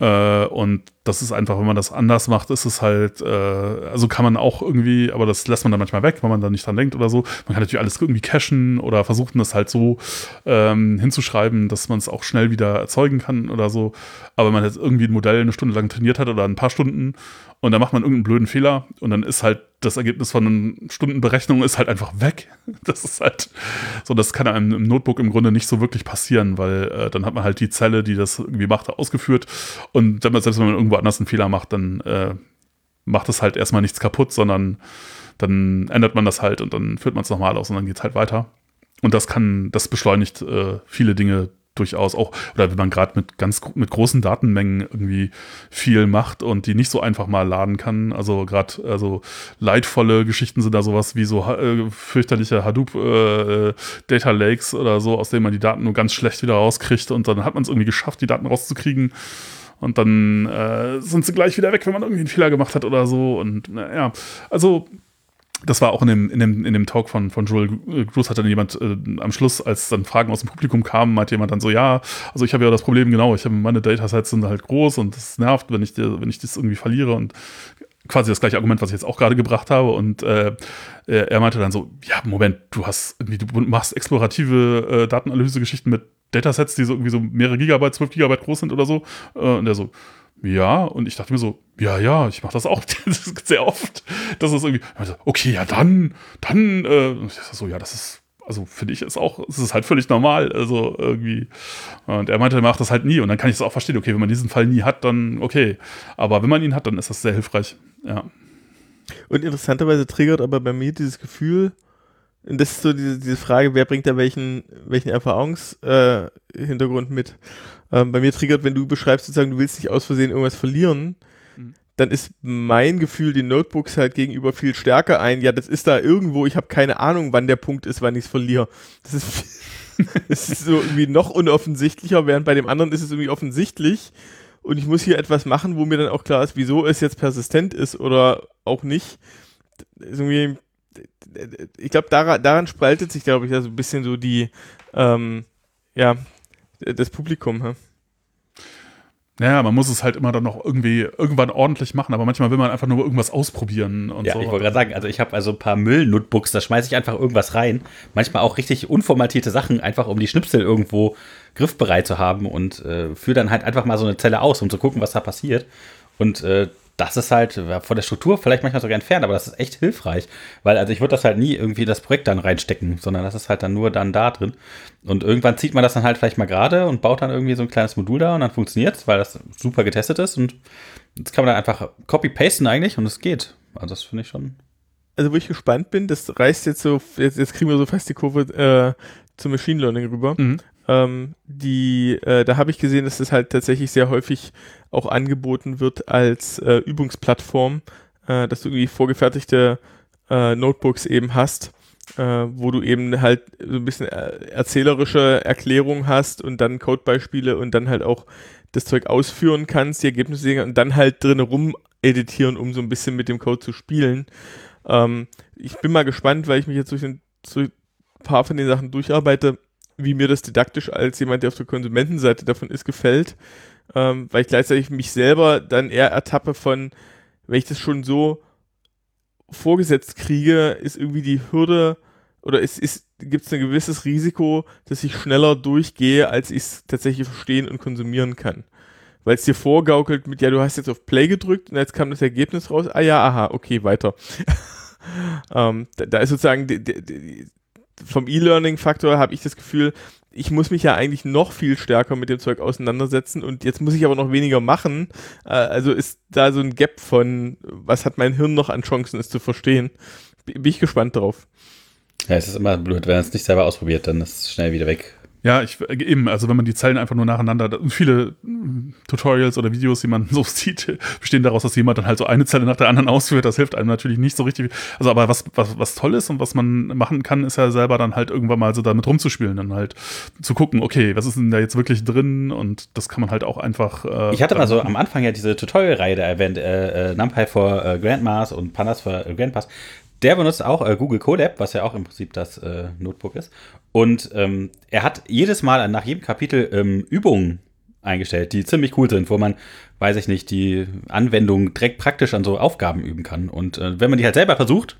Speaker 2: Äh, und das ist einfach, wenn man das anders macht, ist es halt, äh, also kann man auch irgendwie, aber das lässt man dann manchmal weg, wenn man da nicht dran denkt oder so. Man kann natürlich alles irgendwie cachen oder versuchen, das halt so ähm, hinzuschreiben, dass man es auch schnell wieder erzeugen kann oder so. Aber wenn man jetzt irgendwie ein Modell eine Stunde lang trainiert hat oder ein paar Stunden und dann macht man irgendeinen blöden Fehler und dann ist halt das Ergebnis von Stundenberechnung ist halt einfach weg. Das ist halt so, das kann einem im Notebook im Grunde nicht so wirklich passieren, weil äh, dann hat man halt die Zelle, die das irgendwie macht, ausgeführt und wenn selbst wenn man irgendwo anders einen Fehler macht, dann äh, macht es halt erstmal nichts kaputt, sondern dann ändert man das halt und dann führt man es nochmal aus und dann geht es halt weiter. Und das kann, das beschleunigt äh, viele Dinge durchaus auch, oder wenn man gerade mit ganz mit großen Datenmengen irgendwie viel macht und die nicht so einfach mal laden kann. Also gerade also leidvolle Geschichten sind da sowas wie so äh, fürchterliche Hadoop äh, Data Lakes oder so, aus denen man die Daten nur ganz schlecht wieder rauskriegt und dann hat man es irgendwie geschafft, die Daten rauszukriegen. Und dann äh, sind sie gleich wieder weg, wenn man irgendwie einen Fehler gemacht hat oder so. Und ja, also das war auch in dem, in dem, in dem Talk von, von Joel Cruz hat dann jemand äh, am Schluss, als dann Fragen aus dem Publikum kamen, meinte jemand dann so, ja, also ich habe ja das Problem, genau, ich habe meine Datasets sind halt groß und das nervt, wenn ich, wenn ich das irgendwie verliere und quasi das gleiche Argument, was ich jetzt auch gerade gebracht habe. Und äh, er meinte dann so, ja, Moment, du hast du machst explorative äh, Datenanalyse-Geschichten mit Datasets, die so irgendwie so mehrere Gigabyte, 12 Gigabyte groß sind oder so. Äh, und er so, ja, und ich dachte mir so, ja, ja, ich mache das auch das sehr oft. Das ist irgendwie, also, okay, ja, dann, dann, äh, so, ja, das ist, also finde ich ist auch, es ist halt völlig normal, also irgendwie. Und er meinte, er macht das halt nie und dann kann ich es auch verstehen, okay, wenn man diesen Fall nie hat, dann okay. Aber wenn man ihn hat, dann ist das sehr hilfreich, ja.
Speaker 3: Und interessanterweise triggert aber bei mir dieses Gefühl, und das ist so diese, diese Frage, wer bringt da welchen, welchen Erfahrungshintergrund äh, mit? Ähm, bei mir triggert, wenn du beschreibst, sozusagen, du willst nicht aus Versehen irgendwas verlieren, mhm. dann ist mein Gefühl den Notebooks halt gegenüber viel stärker ein. Ja, das ist da irgendwo, ich habe keine Ahnung, wann der Punkt ist, wann ich es verliere. Das ist, das ist so irgendwie noch unoffensichtlicher, während bei dem anderen ist es irgendwie offensichtlich. Und ich muss hier etwas machen, wo mir dann auch klar ist, wieso es jetzt persistent ist oder auch nicht. Ist irgendwie ich glaube, daran, daran spaltet sich, glaube ich, also ein bisschen so die, ähm, ja, das Publikum. Ja?
Speaker 2: Naja, man muss es halt immer dann noch irgendwie irgendwann ordentlich machen, aber manchmal will man einfach nur irgendwas ausprobieren und
Speaker 1: ja,
Speaker 2: so.
Speaker 1: ich wollte gerade sagen, also ich habe also ein paar Müll-Notebooks, da schmeiße ich einfach irgendwas rein. Manchmal auch richtig unformatierte Sachen, einfach um die Schnipsel irgendwo griffbereit zu haben und äh, führe dann halt einfach mal so eine Zelle aus, um zu gucken, was da passiert. Und äh, das ist halt von der Struktur vielleicht manchmal sogar entfernt, aber das ist echt hilfreich. Weil, also ich würde das halt nie irgendwie das Projekt dann reinstecken, sondern das ist halt dann nur dann da drin. Und irgendwann zieht man das dann halt vielleicht mal gerade und baut dann irgendwie so ein kleines Modul da und dann funktioniert es, weil das super getestet ist. Und jetzt kann man dann einfach copy-pasten eigentlich und es geht. Also das finde ich schon.
Speaker 3: Also wo ich gespannt bin, das reißt jetzt so, jetzt, jetzt kriegen wir so fast die Kurve äh, zum Machine Learning rüber. Mhm. Ähm, die, äh, da habe ich gesehen, dass das halt tatsächlich sehr häufig auch angeboten wird als äh, Übungsplattform äh, dass du irgendwie vorgefertigte äh, Notebooks eben hast, äh, wo du eben halt so ein bisschen äh, erzählerische Erklärungen hast und dann Codebeispiele und dann halt auch das Zeug ausführen kannst, die Ergebnisse sehen und dann halt drin rum editieren, um so ein bisschen mit dem Code zu spielen. Ähm, ich bin mal gespannt, weil ich mich jetzt durch ein paar von den Sachen durcharbeite, wie mir das didaktisch als jemand, der auf der Konsumentenseite davon ist, gefällt. Ähm, weil ich gleichzeitig mich selber dann eher ertappe von, wenn ich das schon so vorgesetzt kriege, ist irgendwie die Hürde oder es ist, gibt es ein gewisses Risiko, dass ich schneller durchgehe, als ich es tatsächlich verstehen und konsumieren kann. Weil es dir vorgaukelt mit, ja, du hast jetzt auf Play gedrückt und jetzt kam das Ergebnis raus. Ah ja, aha, okay, weiter. ähm, da, da, ist sozusagen die, die, die, vom E-Learning-Faktor habe ich das Gefühl, ich muss mich ja eigentlich noch viel stärker mit dem Zeug auseinandersetzen und jetzt muss ich aber noch weniger machen. Äh, also ist da so ein Gap von, was hat mein Hirn noch an Chancen, es zu verstehen. Bin ich gespannt drauf.
Speaker 1: Ja, es ist immer blöd, wenn man es nicht selber ausprobiert, dann ist es schnell wieder weg.
Speaker 2: Ja, ich, eben, also wenn man die Zeilen einfach nur nacheinander, viele hm, Tutorials oder Videos, die man so sieht, bestehen daraus, dass jemand dann halt so eine Zelle nach der anderen ausführt. Das hilft einem natürlich nicht so richtig. Also, aber was, was, was toll ist und was man machen kann, ist ja selber dann halt irgendwann mal so damit rumzuspielen, dann halt zu gucken, okay, was ist denn da jetzt wirklich drin? Und das kann man halt auch einfach.
Speaker 1: Äh, ich hatte mal so am Anfang ja diese Tutorial-Reihe da erwähnt, äh, äh, NumPy for äh, Grandmas und Pandas für äh, Grandpas. Der benutzt auch äh, Google Colab, was ja auch im Prinzip das äh, Notebook ist. Und ähm, er hat jedes Mal nach jedem Kapitel ähm, Übungen eingestellt, die ziemlich cool sind, wo man, weiß ich nicht, die Anwendung direkt praktisch an so Aufgaben üben kann. Und äh, wenn man die halt selber versucht,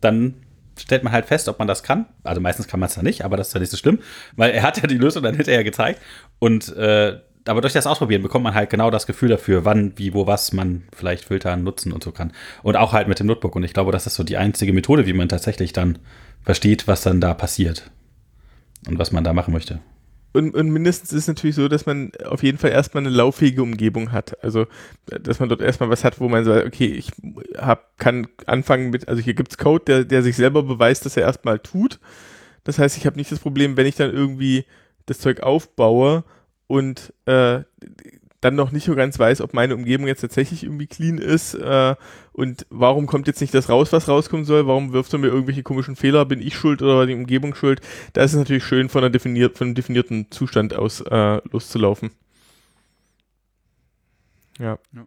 Speaker 1: dann stellt man halt fest, ob man das kann. Also meistens kann man es dann nicht, aber das ist ja nicht so schlimm, weil er hat ja die Lösung dann hinterher gezeigt. Und äh, aber durch das Ausprobieren bekommt man halt genau das Gefühl dafür, wann, wie, wo, was man vielleicht filtern, nutzen und so kann. Und auch halt mit dem Notebook. Und ich glaube, das ist so die einzige Methode, wie man tatsächlich dann versteht, was dann da passiert und was man da machen möchte.
Speaker 3: Und, und, mindestens ist es natürlich so, dass man auf jeden Fall erstmal eine lauffähige Umgebung hat. Also, dass man dort erstmal was hat, wo man sagt, okay, ich hab, kann anfangen mit, also hier gibt es Code, der, der sich selber beweist, dass er erstmal tut. Das heißt, ich habe nicht das Problem, wenn ich dann irgendwie das Zeug aufbaue, und äh, dann noch nicht so ganz weiß, ob meine Umgebung jetzt tatsächlich irgendwie clean ist äh, und warum kommt jetzt nicht das raus, was rauskommen soll, warum wirft er mir irgendwelche komischen Fehler, bin ich schuld oder die Umgebung schuld, da ist es natürlich schön, von, einer definiert, von einem definierten Zustand aus äh, loszulaufen. Ja. ja.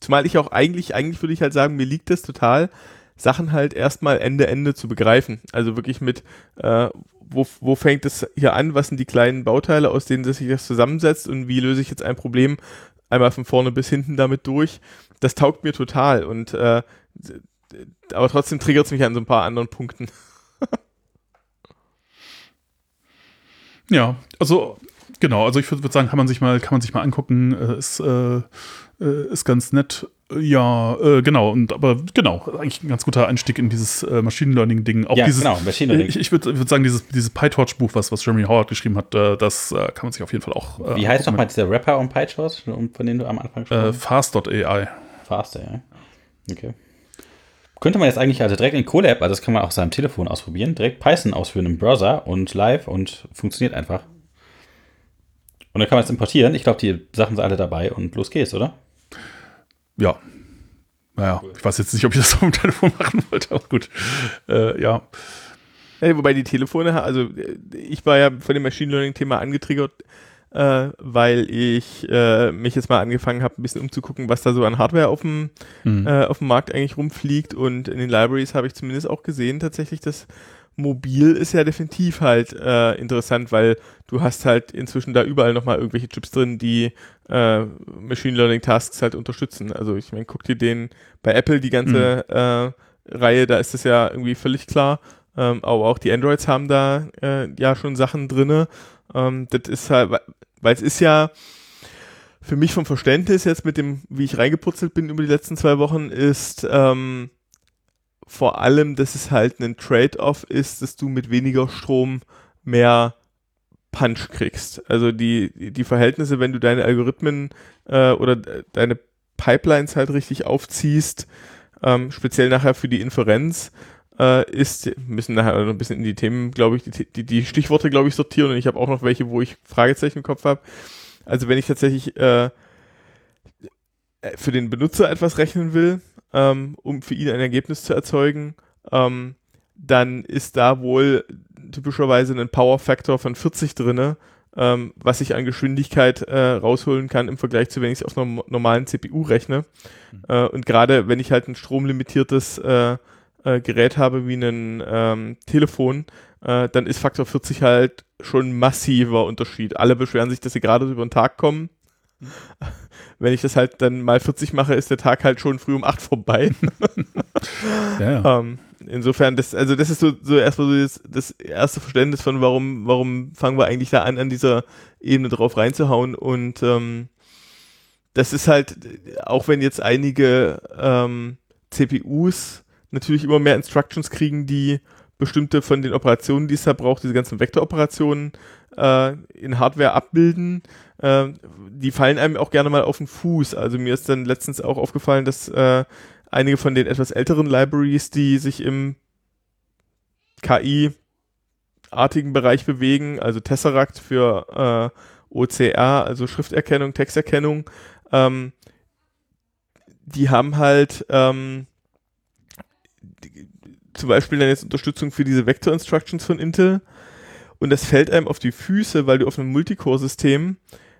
Speaker 3: Zumal ich auch eigentlich, eigentlich würde ich halt sagen, mir liegt es total, Sachen halt erstmal Ende Ende zu begreifen. Also wirklich mit, äh, wo, wo fängt es hier an, was sind die kleinen Bauteile, aus denen sich das zusammensetzt und wie löse ich jetzt ein Problem einmal von vorne bis hinten damit durch. Das taugt mir total und äh, aber trotzdem triggert es mich an so ein paar anderen Punkten.
Speaker 2: ja, also genau, also ich würde würd sagen, kann man sich mal, kann man sich mal angucken, äh, ist, äh, äh ist ganz nett. Ja, äh, genau, und aber genau, eigentlich ein ganz guter Einstieg in dieses äh, Machine Learning-Ding. Auch
Speaker 1: ja,
Speaker 2: dieses,
Speaker 1: genau, Machine Learning.
Speaker 2: Ich, ich würde würd sagen, dieses, dieses PyTorch-Buch, was, was Jeremy Howard geschrieben hat, äh, das äh, kann man sich auf jeden Fall auch.
Speaker 1: Äh, Wie heißt nochmal dieser Rapper um PyTorch, von dem du am Anfang
Speaker 2: schon äh, Fast.ai.
Speaker 1: Fast.ai. Okay. Könnte man jetzt eigentlich also direkt in Colab, also das kann man auch seinem Telefon ausprobieren, direkt Python ausführen im Browser und live und funktioniert einfach. Und dann kann man es importieren. Ich glaube, die Sachen sind alle dabei und los geht's, oder?
Speaker 2: Ja. Naja, cool. ich weiß jetzt nicht, ob ich das auf dem Telefon machen wollte, aber gut. Äh, ja.
Speaker 3: ja. Wobei die Telefone, also ich war ja von dem Machine Learning-Thema angetriggert, äh, weil ich äh, mich jetzt mal angefangen habe, ein bisschen umzugucken, was da so an Hardware auf dem, mhm. Äh, auf dem Markt eigentlich rumfliegt. Und in den Libraries habe ich zumindest auch gesehen, tatsächlich, dass mobil ist ja definitiv halt äh, interessant, weil du hast halt inzwischen da überall nochmal irgendwelche Chips drin, die äh, Machine Learning Tasks halt unterstützen. Also ich meine, guck dir den bei Apple die ganze mhm. äh, Reihe, da ist das ja irgendwie völlig klar. Ähm, aber auch die Androids haben da äh, ja schon Sachen drinne. Ähm, das ist halt, weil es ist ja für mich vom Verständnis jetzt mit dem, wie ich reingeputzelt bin über die letzten zwei Wochen, ist ähm, vor allem, dass es halt ein Trade-off ist, dass du mit weniger Strom mehr Punch kriegst. Also die, die Verhältnisse, wenn du deine Algorithmen äh, oder deine Pipelines halt richtig aufziehst, ähm, speziell nachher für die Inferenz, äh, ist, müssen nachher noch ein bisschen in die Themen, glaube ich, die, die, die Stichworte, glaube ich, sortieren und ich habe auch noch welche, wo ich Fragezeichen im Kopf habe. Also wenn ich tatsächlich äh, für den Benutzer etwas rechnen will, ähm, um für ihn ein Ergebnis zu erzeugen, ähm, dann ist da wohl typischerweise ein Power Factor von 40 drinne, ähm, was ich an Geschwindigkeit äh, rausholen kann im Vergleich zu, wenn ich es auf einer normalen CPU rechne. Mhm. Äh, und gerade wenn ich halt ein stromlimitiertes äh, äh, Gerät habe wie ein ähm, Telefon, äh, dann ist Faktor 40 halt schon ein massiver Unterschied. Alle beschweren sich, dass sie gerade über den Tag kommen. Wenn ich das halt dann mal 40 mache, ist der Tag halt schon früh um 8 vorbei. ja. Ähm, insofern, das, also das ist so, so erstmal so das, das, erste Verständnis von, warum, warum fangen wir eigentlich da an, an dieser Ebene drauf reinzuhauen. Und ähm, das ist halt, auch wenn jetzt einige ähm, CPUs natürlich immer mehr Instructions kriegen, die bestimmte von den Operationen, die es da braucht, diese ganzen Vektoroperationen äh, in Hardware abbilden, äh, die fallen einem auch gerne mal auf den Fuß. Also mir ist dann letztens auch aufgefallen, dass äh, einige von den etwas älteren Libraries, die sich im KI-artigen Bereich bewegen, also Tesseract für äh, OCR, also Schrifterkennung, Texterkennung, ähm, die haben halt ähm, die, zum Beispiel dann jetzt Unterstützung für diese Vector Instructions von Intel und das fällt einem auf die Füße, weil du auf einem Multicore-System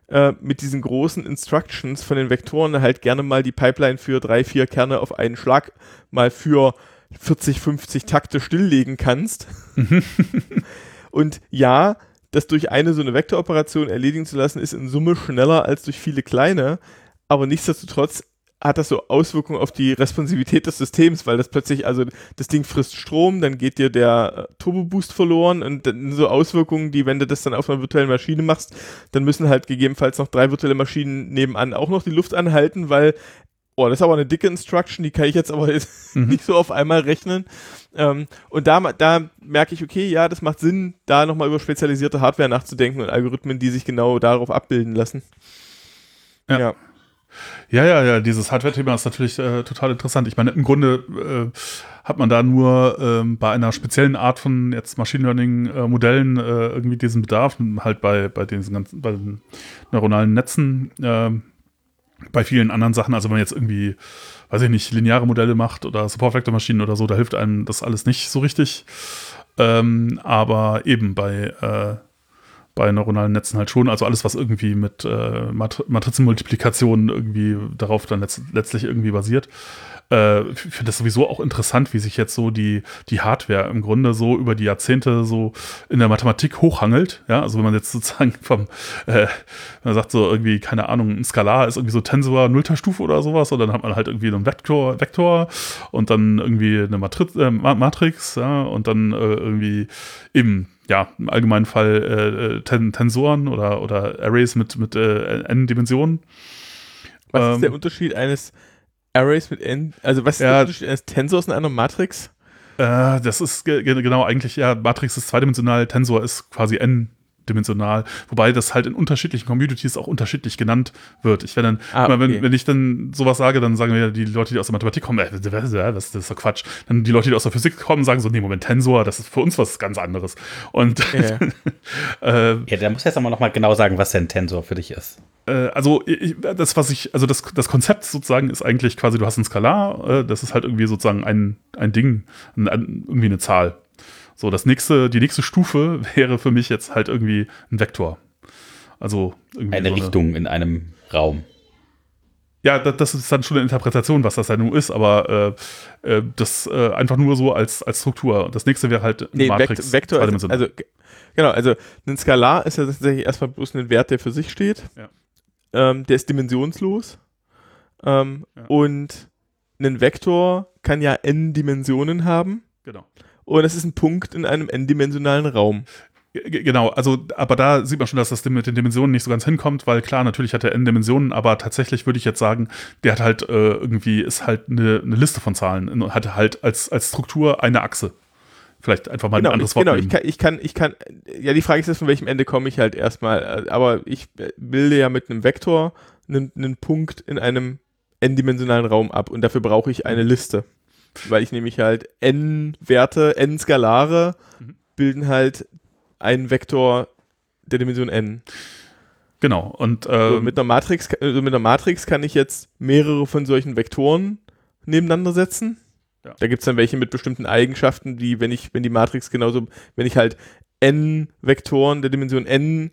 Speaker 3: äh, mit diesen großen Instructions von den Vektoren halt gerne mal die Pipeline für drei, vier Kerne auf einen Schlag mal für 40, 50 Takte stilllegen kannst. und ja, das durch eine so eine Vektoroperation erledigen zu lassen, ist in Summe schneller als durch viele kleine, aber nichtsdestotrotz hat das so Auswirkungen auf die Responsivität des Systems, weil das plötzlich, also das Ding frisst Strom, dann geht dir der äh, Turbo Boost verloren und dann so Auswirkungen, die, wenn du das dann auf einer virtuellen Maschine machst, dann müssen halt gegebenenfalls noch drei virtuelle Maschinen nebenan auch noch die Luft anhalten, weil, oh, das ist aber eine dicke Instruction, die kann ich jetzt aber jetzt mhm. nicht so auf einmal rechnen. Ähm, und da, da merke ich, okay, ja, das macht Sinn, da nochmal über spezialisierte Hardware nachzudenken und Algorithmen, die sich genau darauf abbilden lassen.
Speaker 2: ja. ja. Ja, ja, ja, dieses Hardware-Thema ist natürlich äh, total interessant. Ich meine, im Grunde äh, hat man da nur ähm, bei einer speziellen Art von jetzt Machine Learning-Modellen äh, äh, irgendwie diesen Bedarf, halt bei, bei diesen ganzen, bei den neuronalen Netzen, ähm, bei vielen anderen Sachen, also wenn man jetzt irgendwie, weiß ich nicht, lineare Modelle macht oder Support-Vector-Maschinen oder so, da hilft einem das alles nicht so richtig. Ähm, aber eben bei äh, bei neuronalen Netzen halt schon. Also alles, was irgendwie mit äh, Mat Matrizenmultiplikation irgendwie darauf dann letzt letztlich irgendwie basiert. Äh, ich finde das sowieso auch interessant, wie sich jetzt so die, die Hardware im Grunde so über die Jahrzehnte so in der Mathematik hochhangelt. Ja, also wenn man jetzt sozusagen vom, äh, man sagt so irgendwie, keine Ahnung, ein Skalar ist irgendwie so Tensor nullter Stufe oder sowas und dann hat man halt irgendwie einen Vektor, Vektor und dann irgendwie eine Matriz, äh, Matrix, ja, und dann äh, irgendwie eben ja, im allgemeinen Fall äh, äh, Ten Tensoren oder, oder Arrays mit, mit äh, n-Dimensionen.
Speaker 3: Was ähm, ist der Unterschied eines Arrays mit n, also was ist ja, der Unterschied eines Tensors in einer Matrix?
Speaker 2: Äh, das ist genau eigentlich, ja, Matrix ist zweidimensional, Tensor ist quasi n dimensional, wobei das halt in unterschiedlichen Communities auch unterschiedlich genannt wird. Ich wenn dann, ah, okay. wenn, wenn ich dann sowas sage, dann sagen wir die Leute, die aus der Mathematik kommen, äh, das, ist doch Quatsch. Dann die Leute, die aus der Physik kommen, sagen so, nee, Moment, Tensor, das ist für uns was ganz anderes. Und
Speaker 1: ja, äh, ja da muss jetzt aber nochmal genau sagen, was denn Tensor für dich ist.
Speaker 2: Äh, also ich, das, was ich, also das, das Konzept sozusagen ist eigentlich quasi, du hast ein Skalar, äh, das ist halt irgendwie sozusagen ein, ein Ding, ein, ein, irgendwie eine Zahl. So, das nächste, die nächste Stufe wäre für mich jetzt halt irgendwie ein Vektor. Also irgendwie
Speaker 1: eine so Richtung eine, in einem Raum.
Speaker 2: Ja, das, das, ist dann schon eine Interpretation, was das dann nun ist, aber äh, äh, das äh, einfach nur so als, als Struktur. Das nächste wäre halt
Speaker 3: nee, Matrix. Vektor, also, also, genau, also ein Skalar ist ja tatsächlich erstmal bloß ein Wert, der für sich steht. Ja. Ähm, der ist dimensionslos. Ähm, ja. Und ein Vektor kann ja n Dimensionen haben.
Speaker 2: Genau
Speaker 3: und es ist ein Punkt in einem n-dimensionalen Raum.
Speaker 2: Genau, also, aber da sieht man schon, dass das mit den Dimensionen nicht so ganz hinkommt, weil klar, natürlich hat er n Dimensionen, aber tatsächlich würde ich jetzt sagen, der hat halt äh, irgendwie, ist halt eine, eine Liste von Zahlen, hat halt als, als Struktur eine Achse. Vielleicht einfach mal
Speaker 3: genau,
Speaker 2: ein anderes
Speaker 3: ich, Wort. Genau, ich kann, ich kann, ich kann, ja, die Frage ist jetzt, von welchem Ende komme ich halt erstmal, aber ich bilde ja mit einem Vektor einen, einen Punkt in einem n-dimensionalen Raum ab und dafür brauche ich eine Liste weil ich nämlich halt n-Werte, n-Skalare mhm. bilden halt einen Vektor der Dimension n.
Speaker 2: Genau. Und
Speaker 3: So,
Speaker 2: ähm,
Speaker 3: mit, einer Matrix, also mit einer Matrix kann ich jetzt mehrere von solchen Vektoren nebeneinander setzen.
Speaker 2: Ja.
Speaker 3: Da gibt es dann welche mit bestimmten Eigenschaften, die, wenn ich, wenn die Matrix genauso, wenn ich halt n Vektoren der Dimension n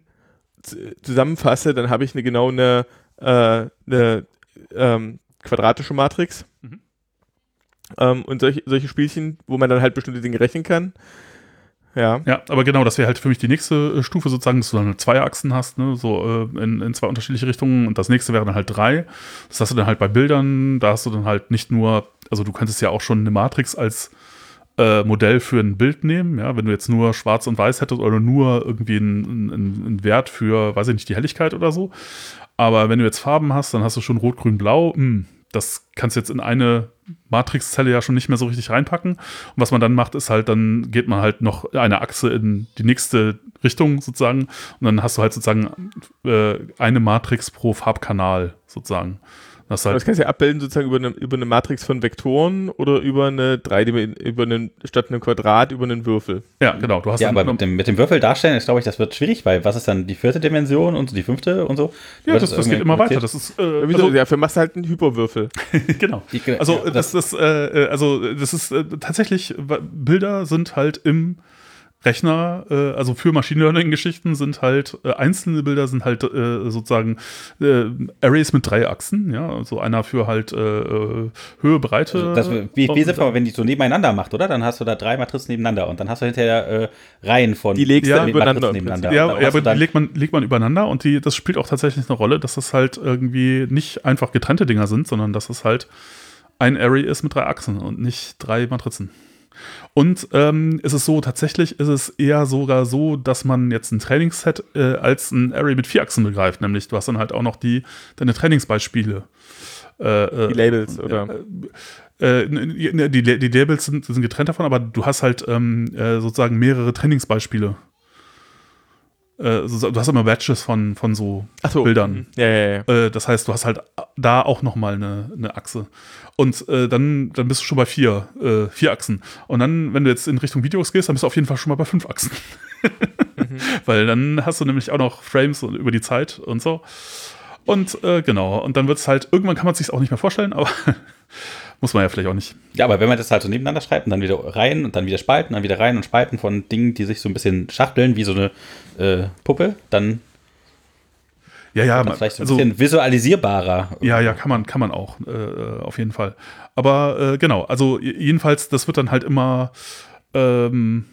Speaker 3: zusammenfasse, dann habe ich eine genau eine, äh, eine ähm, quadratische Matrix.
Speaker 2: Mhm.
Speaker 3: Ähm, und solche, solche Spielchen, wo man dann halt bestimmte Dinge rechnen kann. Ja.
Speaker 2: Ja, aber genau, das wäre halt für mich die nächste äh, Stufe sozusagen, dass du dann zwei Achsen hast, ne, so äh, in, in zwei unterschiedliche Richtungen und das nächste wäre dann halt drei. Das hast du dann halt bei Bildern, da hast du dann halt nicht nur, also du könntest ja auch schon eine Matrix als äh, Modell für ein Bild nehmen, ja, wenn du jetzt nur schwarz und weiß hättest oder nur irgendwie einen, einen, einen Wert für, weiß ich nicht, die Helligkeit oder so. Aber wenn du jetzt Farben hast, dann hast du schon rot, grün, blau. Hm, das kannst du jetzt in eine Matrixzelle ja schon nicht mehr so richtig reinpacken. Und was man dann macht, ist halt, dann geht man halt noch eine Achse in die nächste Richtung sozusagen. Und dann hast du halt sozusagen äh, eine Matrix pro Farbkanal sozusagen. Das halt,
Speaker 3: Das kannst du ja abbilden sozusagen über eine, über eine Matrix von Vektoren oder über eine dreidimension über einen, statt einem Quadrat über einen Würfel.
Speaker 2: ja, genau. Du hast
Speaker 1: Ja, aber mit dem, mit dem Würfel darstellen, ist, glaube ich, das wird schwierig, weil was ist dann die vierte Dimension und so die fünfte und so?
Speaker 2: ja,
Speaker 1: Wird
Speaker 2: das, das geht immer weiter. Das ist, äh,
Speaker 3: Wieso?
Speaker 2: also,
Speaker 3: ja, für machst du halt einen Hyperwürfel.
Speaker 2: genau. Also
Speaker 1: ja,
Speaker 2: das, das, äh, äh, also das ist äh, tatsächlich, Bilder sind halt im Rechner, äh, also für Machine Learning-Geschichten sind halt, äh, einzelne Bilder sind halt äh, sozusagen äh, Arrays mit drei Achsen, ja, also einer für halt äh, äh, Höhe, Breite.
Speaker 1: Das, wie, wie
Speaker 2: und-
Speaker 1: sinnvoll, wenn die so nebeneinander macht, oder? Dann hast du da drei Matrizen nebeneinander und dann hast du hinterher äh, Reihen von
Speaker 3: Die legst dann übereinander
Speaker 1: nebeneinander.
Speaker 2: Ja, ja aber die legt man, legt man übereinander und die, das spielt auch tatsächlich eine Rolle, dass das halt irgendwie nicht einfach getrennte Dinger sind, sondern dass es halt ein Array ist mit drei Achsen und nicht drei Matrizen. Und ähm, ist es so, tatsächlich ist es eher sogar so, dass man jetzt ein Trainingsset äh, als ein Array mit vier Achsen begreift. Nämlich, du hast dann halt auch noch die, deine Trainingsbeispiele. Äh, äh,
Speaker 3: Die Labels, oder?
Speaker 2: äh, ne, die, die Labels sind, sind getrennt davon, aber du hast halt ähm, äh, sozusagen mehrere Trainingsbeispiele. Äh, so- du hast immer Batches von, von so
Speaker 3: so.
Speaker 2: Bildern.
Speaker 3: Ja, ja, ja.
Speaker 2: Äh, das heißt, du hast halt da auch nochmal eine, eine Achse. Und äh, dann, dann bist du schon bei vier, äh, vier Achsen. Und dann, wenn du jetzt in Richtung Videos gehst, dann bist du auf jeden Fall schon mal bei fünf Achsen. Weil dann hast du nämlich auch noch Frames und über die Zeit und so. Und äh, genau, und dann wird es halt, irgendwann kann man sich auch nicht mehr vorstellen, aber muss man ja vielleicht auch nicht.
Speaker 1: Ja, aber wenn man das halt so nebeneinander schreibt und dann wieder Reihen und dann wieder Spalten, dann wieder Reihen und Spalten von Dingen, die sich so ein bisschen schachteln, wie so eine äh, Puppe, dann
Speaker 2: Ja, ja, man,
Speaker 1: vielleicht so ein
Speaker 2: also,
Speaker 1: bisschen visualisierbarer.
Speaker 2: ja, ja, kann man, kann man auch, äh, auf jeden Fall. Aber äh, genau, also jedenfalls, das wird dann halt immer ähm,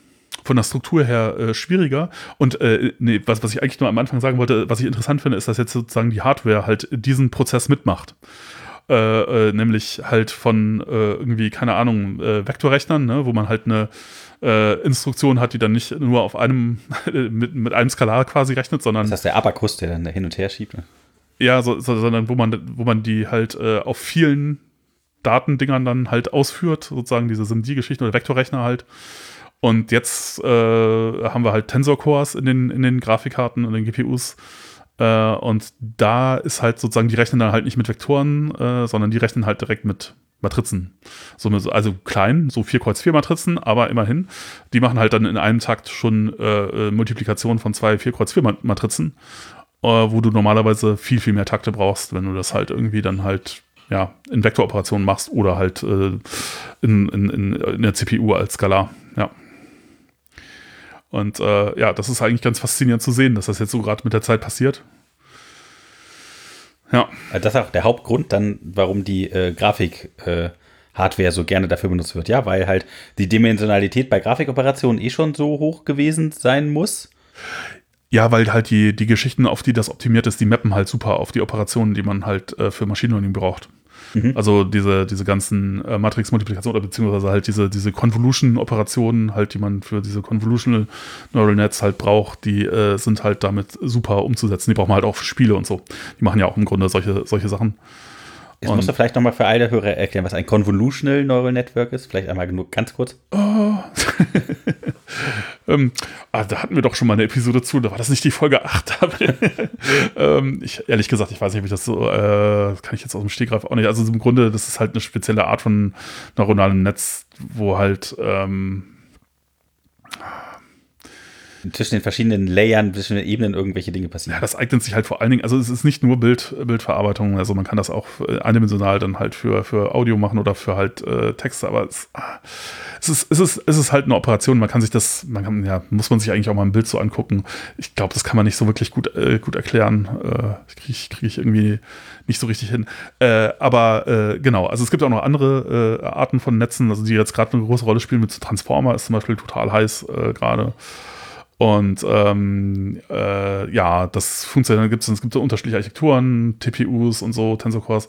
Speaker 2: von der Struktur her äh, schwieriger. Und äh, nee, was, was ich eigentlich nur am Anfang sagen wollte, was ich interessant finde, ist, dass jetzt sozusagen die Hardware halt diesen Prozess mitmacht. Äh, äh, nämlich halt von äh, irgendwie, keine Ahnung, äh, Vektorrechnern, ne, wo man halt eine Instruktion hat, die dann nicht nur auf einem, mit, mit einem Skalar quasi rechnet, sondern
Speaker 1: Das ist der Abakus, der dann da hin und her schiebt. ne?
Speaker 2: ja, so, so, sondern wo man, wo man die halt auf vielen Datendingern dann halt ausführt, sozusagen diese SIMD-Geschichten oder Vektorrechner halt. Und jetzt äh, haben wir halt Tensor-Cores in den, in den Grafikkarten und den GPUs. Äh, und da ist halt sozusagen, die rechnen dann halt nicht mit Vektoren, äh, sondern die rechnen halt direkt mit Matrizen. So, also klein, so 4 Kreuz 4 Matrizen, aber immerhin. Die machen halt dann in einem Takt schon äh, äh, Multiplikation von zwei 4 Kreuz 4 Ma- Matrizen, äh, wo du normalerweise viel, viel mehr Takte brauchst, wenn du das halt irgendwie dann halt ja, in Vektoroperationen machst oder halt äh, in, in, in, in der CPU als Skalar. Und äh, ja, das ist eigentlich ganz faszinierend zu sehen, dass das jetzt so gerade mit der Zeit passiert. Ja,
Speaker 1: Also Das ist auch der Hauptgrund dann, warum die äh, Grafik äh, Hardware so gerne dafür benutzt wird. Ja, weil halt die Dimensionalität bei Grafikoperationen eh schon so hoch gewesen sein muss.
Speaker 2: Ja, weil halt die, die Geschichten, auf die das optimiert ist, die mappen halt super auf die Operationen, die man halt äh, für Machine Learning braucht. Also diese, diese ganzen äh, Matrix-Multiplikationen oder beziehungsweise halt diese, diese Convolution-Operationen, halt, die man für diese Convolutional Neural Nets halt braucht, die äh, sind halt damit super umzusetzen. Die braucht man halt auch für Spiele und so. Die machen ja auch im Grunde solche, solche Sachen.
Speaker 1: Jetzt
Speaker 2: Und-
Speaker 1: musst du vielleicht nochmal für alle Hörer erklären, was ein Convolutional Neural Network ist. Vielleicht einmal genug, ganz kurz.
Speaker 2: Ähm, ah, da hatten wir doch schon mal eine Episode zu, da war das nicht die Folge 8. aber, ähm, ich, ehrlich gesagt, ich weiß nicht, ob ich das so, äh, kann ich jetzt aus dem Stegreif auch nicht. Also im Grunde, das ist halt eine spezielle Art von neuronalem Netz, wo halt, ähm,
Speaker 1: zwischen den verschiedenen Layern, zwischen den Ebenen irgendwelche Dinge passieren.
Speaker 2: Ja, das eignet sich halt vor allen Dingen, also es ist nicht nur Bild, Bildverarbeitung, also man kann das auch äh, eindimensional dann halt für, für Audio machen oder für halt äh, Texte, aber es, es, ist, es, ist, es ist halt eine Operation, man kann sich das, man kann, ja, muss man sich eigentlich auch mal ein Bild so angucken. Ich glaube, das kann man nicht so wirklich gut, äh, gut erklären. Äh, kriege ich, krieg ich irgendwie nicht so richtig hin. Äh, aber äh, genau, also es gibt auch noch andere äh, Arten von Netzen, also die jetzt gerade eine große Rolle spielen mit Transformer, ist zum Beispiel total heiß äh, gerade. Und ähm, äh, ja, das funktioniert, gibt's, es gibt so unterschiedliche Architekturen, TPUs und so, Tensor Cores.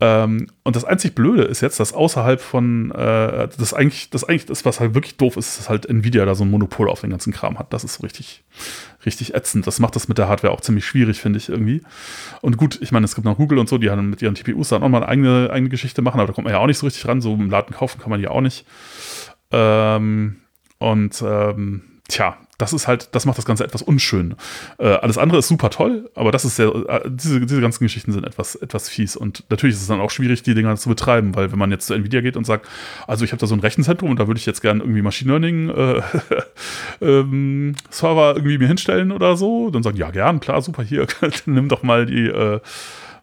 Speaker 2: Ähm, und das einzig Blöde ist jetzt, dass außerhalb von, äh, das eigentlich, das eigentlich, das, was halt wirklich doof ist, dass halt Nvidia da so ein Monopol auf den ganzen Kram hat. Das ist so richtig, richtig ätzend. Das macht das mit der Hardware auch ziemlich schwierig, finde ich irgendwie. Und gut, ich meine, es gibt noch Google und so, die haben mit ihren TPUs dann auch mal eine eigene, eigene Geschichte machen, aber da kommt man ja auch nicht so richtig ran. So im Laden kaufen kann man die auch nicht. Ähm, und ähm, tja, das ist halt, das macht das Ganze etwas unschön. Äh, alles andere ist super toll, aber das ist sehr, äh, diese, diese ganzen Geschichten sind etwas, etwas fies. Und natürlich ist es dann auch schwierig, die Dinger zu betreiben, weil wenn man jetzt zu Nvidia geht und sagt, also ich habe da so ein Rechenzentrum und da würde ich jetzt gerne irgendwie Machine Learning äh, ähm, Server irgendwie mir hinstellen oder so, dann sagen, ja, gern, klar, super, hier, nimm doch mal die, äh,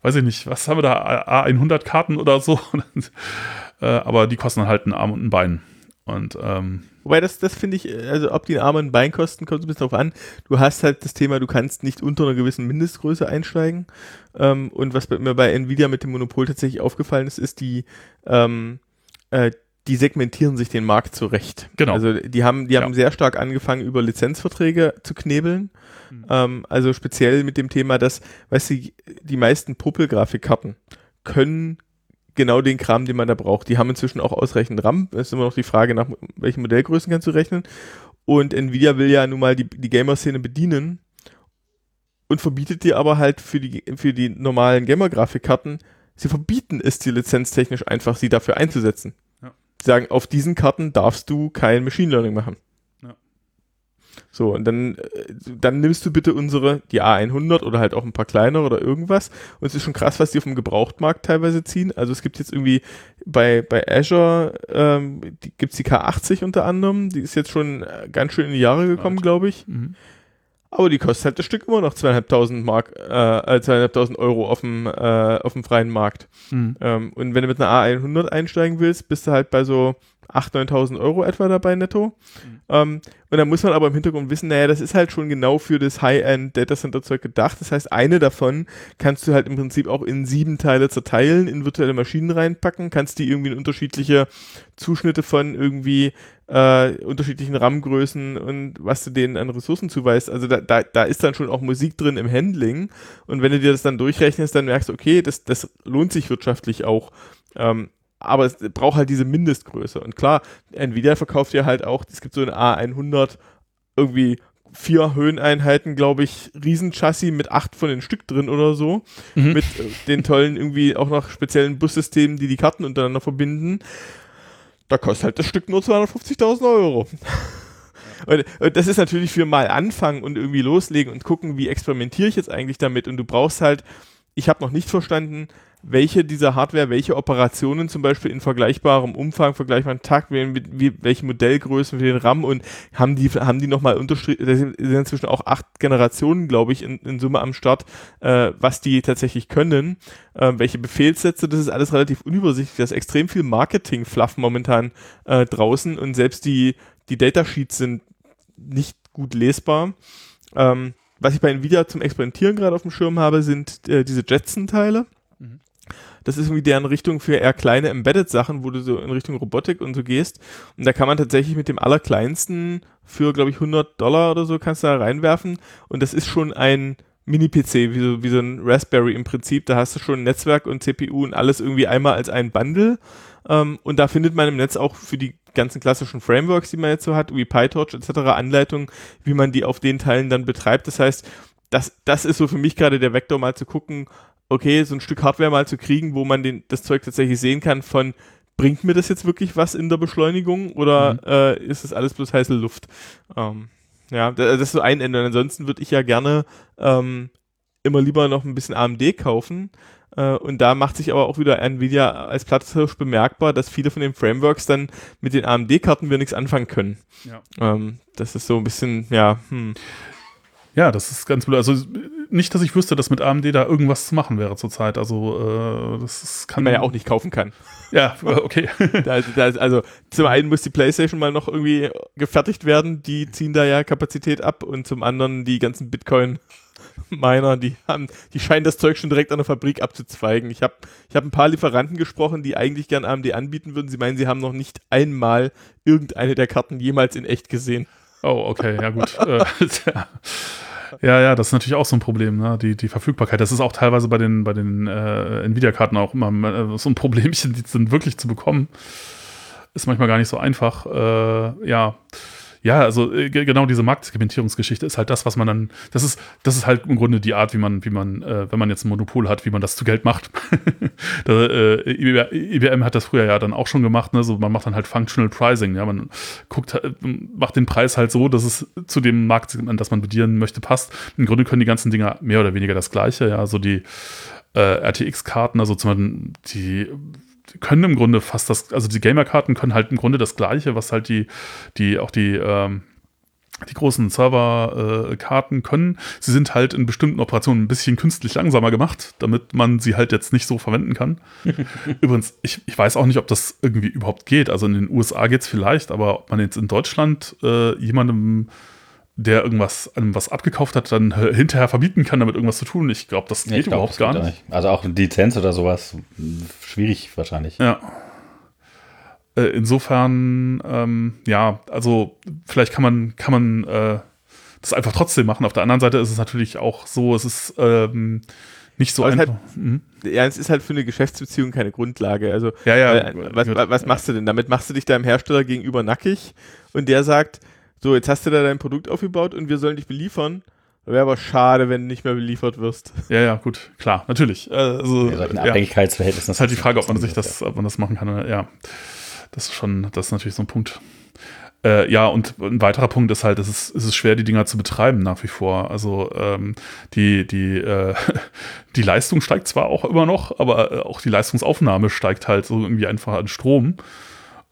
Speaker 2: weiß ich nicht, was haben wir da, A100 Karten oder so. Äh, aber die kosten halt einen Arm und ein Bein. Und ähm,
Speaker 3: Wobei das, das finde ich, also ob die einen Arm und ein Bein kosten, kommt ein bisschen drauf an. Du hast halt das Thema, du kannst nicht unter einer gewissen Mindestgröße einsteigen. Ähm, und was mir bei Nvidia mit dem Monopol tatsächlich aufgefallen ist, ist die, ähm, äh, die segmentieren sich den Markt zurecht.
Speaker 2: Genau.
Speaker 3: Also die haben, die haben
Speaker 2: Ja.
Speaker 3: sehr stark angefangen, über Lizenzverträge zu knebeln.
Speaker 2: Mhm.
Speaker 3: Ähm, also speziell mit dem Thema, dass, weißt du, die meisten Puppel-Grafikkarten können genau den Kram, den man da braucht. Die haben inzwischen auch ausreichend RAM. Es ist immer noch die Frage, nach welchen Modellgrößen kannst du rechnen. Und Nvidia will ja nun mal die, die Gamer-Szene bedienen und verbietet dir aber halt für die, für die normalen Gamer-Grafikkarten, sie verbieten es dir lizenztechnisch einfach, sie dafür einzusetzen.
Speaker 2: Ja.
Speaker 3: Sie sagen, auf diesen Karten darfst du kein Machine Learning machen. So, und dann, äh, dann nimmst du bitte unsere, die A100 oder halt auch ein paar kleinere oder irgendwas. Und es ist schon krass, was die auf dem Gebrauchtmarkt teilweise ziehen. Also es gibt jetzt irgendwie bei, bei Azure, ähm, die, gibt's die K80 unter anderem. Die ist jetzt schon äh, ganz schön in die Jahre gekommen, glaube ich.
Speaker 2: Mhm.
Speaker 3: Aber die kostet halt das Stück immer noch zweieinhalbtausend Mark, äh, äh, zweieinhalbtausend Euro auf dem, äh, auf dem freien Markt.
Speaker 2: Mhm.
Speaker 3: Ähm, und wenn du mit einer A100 einsteigen willst, bist du halt bei so 8.000, 9.000 Euro etwa dabei netto.
Speaker 2: Mhm.
Speaker 3: Ähm, und da muss man aber im Hintergrund wissen, naja, das ist halt schon genau für das High-End Data Center Zeug gedacht. Das heißt, eine davon kannst du halt im Prinzip auch in sieben Teile zerteilen, in virtuelle Maschinen reinpacken, kannst die irgendwie in unterschiedliche Zuschnitte von irgendwie äh, unterschiedlichen RAM-Größen und was du denen an Ressourcen zuweist. Also da, da, da ist dann schon auch Musik drin im Handling. Und wenn du dir das dann durchrechnest, dann merkst du, okay, das, das lohnt sich wirtschaftlich auch. Ähm, aber es braucht halt diese Mindestgröße. Und klar, Nvidia verkauft ja halt auch, es gibt so eine A100 irgendwie vier Höheneinheiten, glaube ich, Riesenchassis mit acht von den Stück drin oder so.
Speaker 2: Mhm.
Speaker 3: Mit äh, den tollen irgendwie auch noch speziellen Bussystemen, die die Karten untereinander verbinden. Da kostet halt das Stück nur 250.000 Euro. Und, und das ist natürlich für mal anfangen und irgendwie loslegen und gucken, wie experimentiere ich jetzt eigentlich damit. Und du brauchst halt, ich habe noch nicht verstanden, welche dieser Hardware, welche Operationen zum Beispiel in vergleichbarem Umfang, vergleichbaren Takt, wie, wie, welche Modellgrößen für den RAM und haben die, haben die nochmal unterstrichen, da sind inzwischen auch acht Generationen, glaube ich, in, in Summe am Start, äh, was die tatsächlich können, äh, welche Befehlssätze, das ist alles relativ unübersichtlich, da ist extrem viel Marketing-Fluff momentan äh, draußen und selbst die, die Datasheets sind nicht gut lesbar. Ähm, was ich bei Nvidia zum Experimentieren gerade auf dem Schirm habe, sind äh, diese Jetson-Teile. Das ist irgendwie deren Richtung für eher kleine Embedded-Sachen, wo du so in Richtung Robotik und so gehst. Und da kann man tatsächlich mit dem allerkleinsten für, glaube ich, 100 Dollar oder so kannst du da reinwerfen. Und das ist schon ein Mini-PC, wie so, wie so ein Raspberry im Prinzip. Da hast du schon Netzwerk und CPU und alles irgendwie einmal als ein Bundle. Ähm, und da findet man im Netz auch für die ganzen klassischen Frameworks, die man jetzt so hat, wie PyTorch etc., Anleitungen, wie man die auf den Teilen dann betreibt. Das heißt, das, das ist so für mich gerade der Vektor, mal zu gucken, okay, so ein Stück Hardware mal zu kriegen, wo man den, das Zeug tatsächlich sehen kann von, bringt mir das jetzt wirklich was in der Beschleunigung oder
Speaker 2: Mhm.
Speaker 3: äh, ist das alles bloß heiße Luft? Ähm, ja, da- das ist so ein Ende. Und ansonsten würde ich ja gerne ähm, immer lieber noch ein bisschen AMD kaufen. Äh, und da macht sich aber auch wieder Nvidia als Platzhirsch bemerkbar, dass viele von den Frameworks dann mit den AMD-Karten wir nichts anfangen können.
Speaker 2: Ja.
Speaker 3: Ähm, das ist so ein bisschen, ja, hm.
Speaker 2: Ja, das ist ganz blöd. Also nicht, dass ich wüsste, dass mit AMD da irgendwas zu machen wäre zurzeit. Also äh, das ist, kann
Speaker 3: die man ja auch nicht kaufen kann.
Speaker 2: Ja, okay.
Speaker 3: Da, da, also zum einen muss die PlayStation mal noch irgendwie gefertigt werden, die ziehen da ja Kapazität ab und zum anderen die ganzen Bitcoin Miner, die haben, die scheinen das Zeug schon direkt an der Fabrik abzuzweigen. Ich habe ich hab ein paar Lieferanten gesprochen, die eigentlich gern AMD anbieten würden. Sie meinen, sie haben noch nicht einmal irgendeine der Karten jemals in echt gesehen.
Speaker 2: Oh, okay, ja gut. Ja, ja, das ist natürlich auch so ein Problem, ne? die, die Verfügbarkeit. Das ist auch teilweise bei den, bei den äh, Nvidia-Karten auch immer äh, so ein Problemchen, die sind wirklich zu bekommen. Ist manchmal gar nicht so einfach. Äh, ja. Ja, also äh, genau diese Marktsegmentierungsgeschichte ist halt das, was man dann, das ist, das ist halt im Grunde die Art, wie man, wie man, äh, wenn man jetzt ein Monopol hat, wie man das zu Geld macht. da, äh, IBM hat das früher ja dann auch schon gemacht, ne? so, man macht dann halt Functional Pricing, ja, man guckt, äh, macht den Preis halt so, dass es zu dem Marktsegment, das man bedienen möchte, passt. Im Grunde können die ganzen Dinger mehr oder weniger das Gleiche, ja, so die äh, RTX-Karten, also zum Beispiel die können im Grunde fast das, also die Gamer-Karten können halt im Grunde das Gleiche, was halt die, die, auch die, ähm, die großen Server-Karten äh, können. Sie sind halt in bestimmten Operationen ein bisschen künstlich langsamer gemacht, damit man sie halt jetzt nicht so verwenden kann. Übrigens, ich, ich weiß auch nicht, ob das irgendwie überhaupt geht. Also in den USA geht es vielleicht, aber ob man jetzt in Deutschland äh, jemandem der irgendwas einem was abgekauft hat, dann hinterher verbieten kann, damit irgendwas zu tun. Ich glaube, das geht glaub, überhaupt das gar nicht. nicht.
Speaker 1: Also auch eine Lizenz oder sowas, schwierig wahrscheinlich.
Speaker 2: Ja. Äh, insofern, ähm, ja, also vielleicht kann man, kann man äh, das einfach trotzdem machen. Auf der anderen Seite ist es natürlich auch so, es ist ähm, nicht so einfach.
Speaker 3: Halt, mhm. Ja, es ist halt für eine Geschäftsbeziehung keine Grundlage. Also,
Speaker 2: ja, ja,
Speaker 3: äh, was, was machst du denn damit? Machst du dich deinem Hersteller gegenüber nackig und der sagt, so, jetzt hast du da dein Produkt aufgebaut und wir sollen dich beliefern. Wäre aber schade, wenn du nicht mehr beliefert wirst.
Speaker 2: Ja, ja, gut, klar, natürlich. Also,
Speaker 1: ja, ein Abhängigkeitsverhältnis.
Speaker 2: Das ist halt die Frage, ob man sich das, ob man das machen kann. Ja, das ist schon, das ist natürlich so ein Punkt. Äh, ja, und ein weiterer Punkt ist halt, es ist, es ist schwer, die Dinger zu betreiben nach wie vor. Also ähm, die, die, äh, die Leistung steigt zwar auch immer noch, aber äh, auch die Leistungsaufnahme steigt halt so irgendwie einfach an Strom.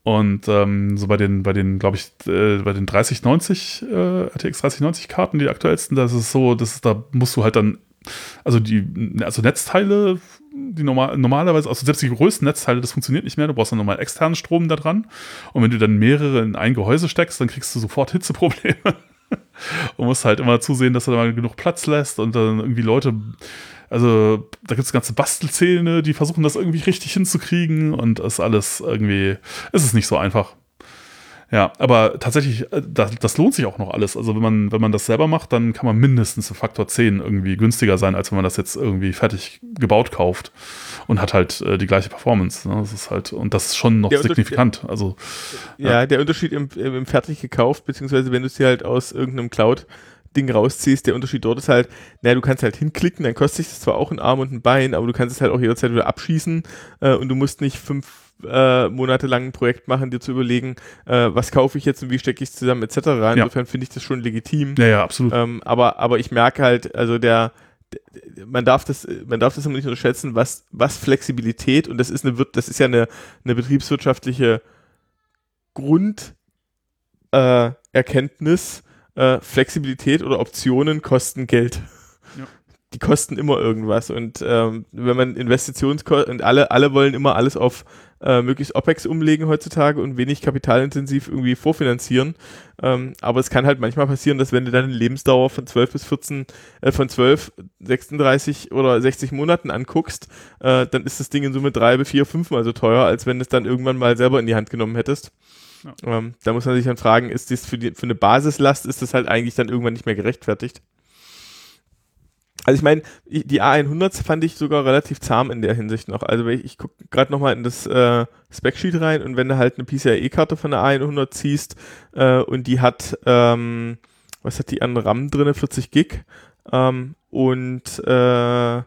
Speaker 2: Und ähm, so bei den, bei den, glaube ich, äh, bei den 3090, äh, RTX 3090 Karten, die aktuellsten, das ist so, das da musst du halt dann, also die, also Netzteile, die normal, normalerweise, also selbst die größten Netzteile, das funktioniert nicht mehr, du brauchst dann nochmal externen Strom da dran. Und wenn du dann mehrere in ein Gehäuse steckst, dann kriegst du sofort Hitzeprobleme. und musst halt immer zusehen, dass du da mal genug Platz lässt und dann irgendwie Leute also da gibt es ganze Bastelzähne, die versuchen das irgendwie richtig hinzukriegen und ist alles irgendwie, ist es nicht so einfach. Ja, aber tatsächlich, äh, das, das, lohnt sich auch noch alles. Also wenn man, wenn man das selber macht, dann kann man mindestens ein Faktor 10 irgendwie günstiger sein, als wenn man das jetzt irgendwie fertig gebaut kauft und hat halt äh, die gleiche Performance. Ne? Das ist halt, und das ist schon noch der signifikant. Also,
Speaker 3: ja, ja, der Unterschied im, im fertig gekauft, beziehungsweise wenn du es dir halt aus irgendeinem Cloud Ding rausziehst, der Unterschied dort ist halt, naja, du kannst halt hinklicken, dann kostet das zwar auch ein Arm und ein Bein, aber du kannst es halt auch jederzeit wieder abschießen äh, und du musst nicht fünf äh, Monate lang ein Projekt machen, dir zu überlegen, äh, was kaufe ich jetzt und wie stecke ich es zusammen, etc. Insofern ja. finde ich das schon legitim.
Speaker 2: Ja, ja, absolut.
Speaker 3: Ähm, aber, aber ich merke halt, also der, man darf das, man darf das immer nicht unterschätzen, was, was Flexibilität, und das ist eine, das ist ja eine, eine betriebswirtschaftliche Grunderkenntnis, äh, äh, Flexibilität oder Optionen kosten Geld. Ja. Die kosten immer irgendwas. Und ähm, wenn man Investitionskosten und alle, alle wollen immer alles auf äh, möglichst OPEX umlegen heutzutage und wenig kapitalintensiv irgendwie vorfinanzieren. Ähm, aber es kann halt manchmal passieren, dass wenn du dann eine Lebensdauer von 12 bis 14, äh, von 12, 36 oder 60 Monaten anguckst, äh, dann ist das Ding in Summe drei bis vier, fünfmal so teuer, als wenn du es dann irgendwann mal selber in die Hand genommen hättest. Ja. Ähm, da muss man sich dann fragen, ist das für, die, für eine Basislast, ist das halt eigentlich dann irgendwann nicht mehr gerechtfertigt? Also ich meine, die A100 fand ich sogar relativ zahm in der Hinsicht noch. Also ich, ich gucke gerade nochmal in das äh, Spec-Sheet rein und wenn du halt eine PCIe-Karte von der A100 ziehst äh, und die hat, ähm, was hat die an RAM drin? 40 Gig ähm, und äh,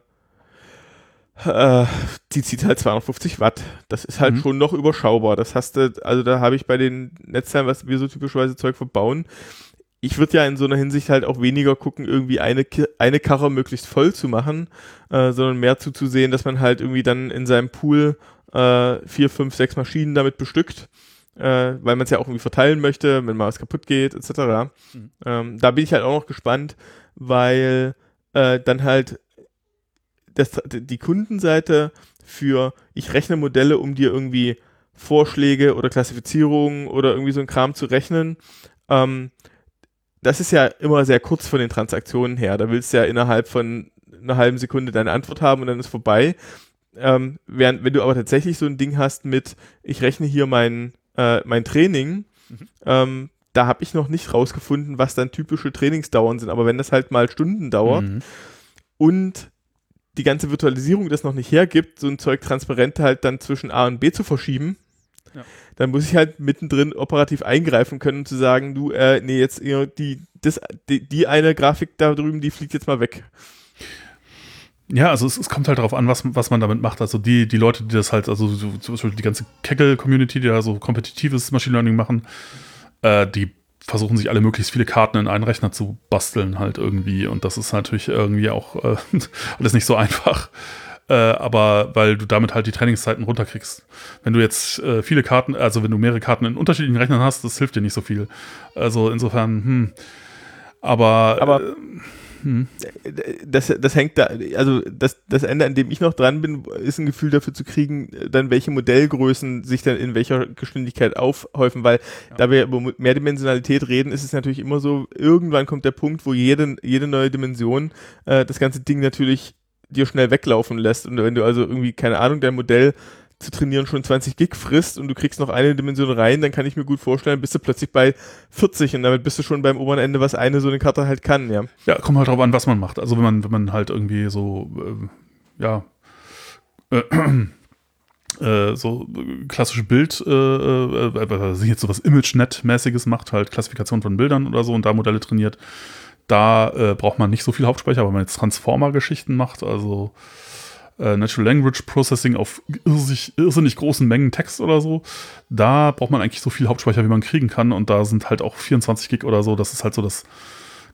Speaker 3: äh, die zieht halt 250 Watt. Das ist halt mhm. schon noch überschaubar. Das hast du, also da habe ich bei den Netzteilen, was wir so typischerweise Zeug verbauen, ich würde ja in so einer Hinsicht halt auch weniger gucken, irgendwie eine, eine Karre möglichst voll zu machen, äh, sondern mehr zuzusehen, dass man halt irgendwie dann in seinem Pool äh, vier, fünf, sechs Maschinen damit bestückt, äh, weil man es ja auch irgendwie verteilen möchte, wenn mal was kaputt geht, etc. Mhm. Ähm, da bin ich halt auch noch gespannt, weil äh, dann halt das, die Kundenseite für ich rechne Modelle, um dir irgendwie Vorschläge oder Klassifizierungen oder irgendwie so ein Kram zu rechnen. Ähm, das ist ja immer sehr kurz von den Transaktionen her. Da willst du ja innerhalb von einer halben Sekunde deine Antwort haben und dann ist vorbei. Ähm, während, wenn du aber tatsächlich so ein Ding hast mit, ich rechne hier mein, äh, mein Training, mhm. ähm, da habe ich noch nicht rausgefunden, was dann typische Trainingsdauern sind. Aber wenn das halt mal Stunden dauert mhm. und die ganze Virtualisierung das noch nicht hergibt, so ein Zeug transparent halt dann zwischen A und B zu verschieben, ja. dann muss ich halt mittendrin operativ eingreifen können, um zu sagen, du, äh, nee, jetzt die, das, die, die eine Grafik da drüben, die fliegt jetzt mal weg.
Speaker 2: Ja, also es, es, kommt halt darauf an, was, was man damit macht. Also die, die Leute, die das halt, also so, zum Beispiel die ganze Kaggle-Community, die da so kompetitives Machine Learning machen, äh, die versuchen sich alle möglichst viele Karten in einen Rechner zu basteln halt irgendwie und das ist natürlich irgendwie auch äh, alles nicht so einfach. Äh, aber weil du damit halt die Trainingszeiten runterkriegst. Wenn du jetzt äh, viele Karten, also wenn du mehrere Karten in unterschiedlichen Rechnern hast, das hilft dir nicht so viel. Also insofern, hm. Aber,
Speaker 3: aber äh, hm. Das, das hängt da, also das, das Ende, an dem ich noch dran bin, ist ein Gefühl dafür zu kriegen, dann welche Modellgrößen sich dann in welcher Geschwindigkeit aufhäufen, weil ja. da wir über Mehrdimensionalität reden, ist es natürlich immer so, irgendwann kommt der Punkt, wo jede, jede neue Dimension äh, das ganze Ding natürlich dir schnell weglaufen lässt. Und wenn du also irgendwie, keine Ahnung, dein Modell zu trainieren schon 20 Gig frisst und du kriegst noch eine Dimension rein, dann kann ich mir gut vorstellen, bist du plötzlich bei 40 und damit bist du schon beim oberen Ende, was eine so eine Karte halt kann, ja.
Speaker 2: Ja, kommt halt drauf an, was man macht. Also wenn man, wenn man halt irgendwie so, äh, ja, äh, äh, so klassische Bild, äh, äh, äh jetzt sowas ImageNet-mäßiges macht, halt Klassifikation von Bildern oder so und da Modelle trainiert, da äh, braucht man nicht so viel Hauptspeicher, wenn man jetzt Transformer-Geschichten macht, also äh, Natural Language Processing auf irrsinnig, irrsinnig, großen Mengen Text oder so, da braucht man eigentlich so viel Hauptspeicher, wie man kriegen kann. Und da sind halt auch 24 Gig oder so. Das ist halt so das,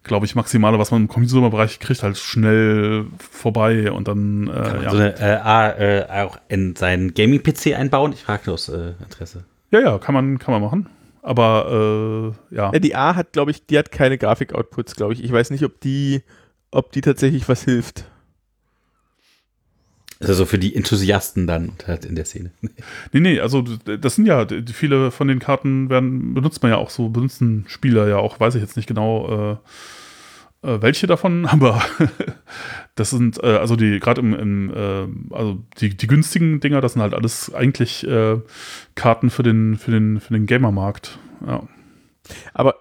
Speaker 2: glaube ich, Maximale, was man im Computerbereich kriegt, halt schnell vorbei und dann.
Speaker 1: Äh, ja. So eine, äh, äh, auch in seinen Gaming-PC einbauen? Ich frage nur aus äh, Interesse.
Speaker 2: Ja, ja, kann man, kann man machen. Aber äh, ja.
Speaker 3: ja. Die A hat, glaube ich, die hat keine Grafik-Outputs, glaube ich. Ich weiß nicht, ob die, ob die tatsächlich was hilft.
Speaker 1: Also für die Enthusiasten dann halt in der Szene.
Speaker 2: Nee, nee, also das sind ja, viele von den Karten werden, benutzt man ja auch so, benutzen Spieler ja auch, weiß ich jetzt nicht genau, äh, äh, welche davon, aber das sind, äh, also die, gerade im, im äh, also die, die günstigen Dinger, das sind halt alles eigentlich äh, Karten für den, für den, für den Gamermarkt. Ja.
Speaker 3: Aber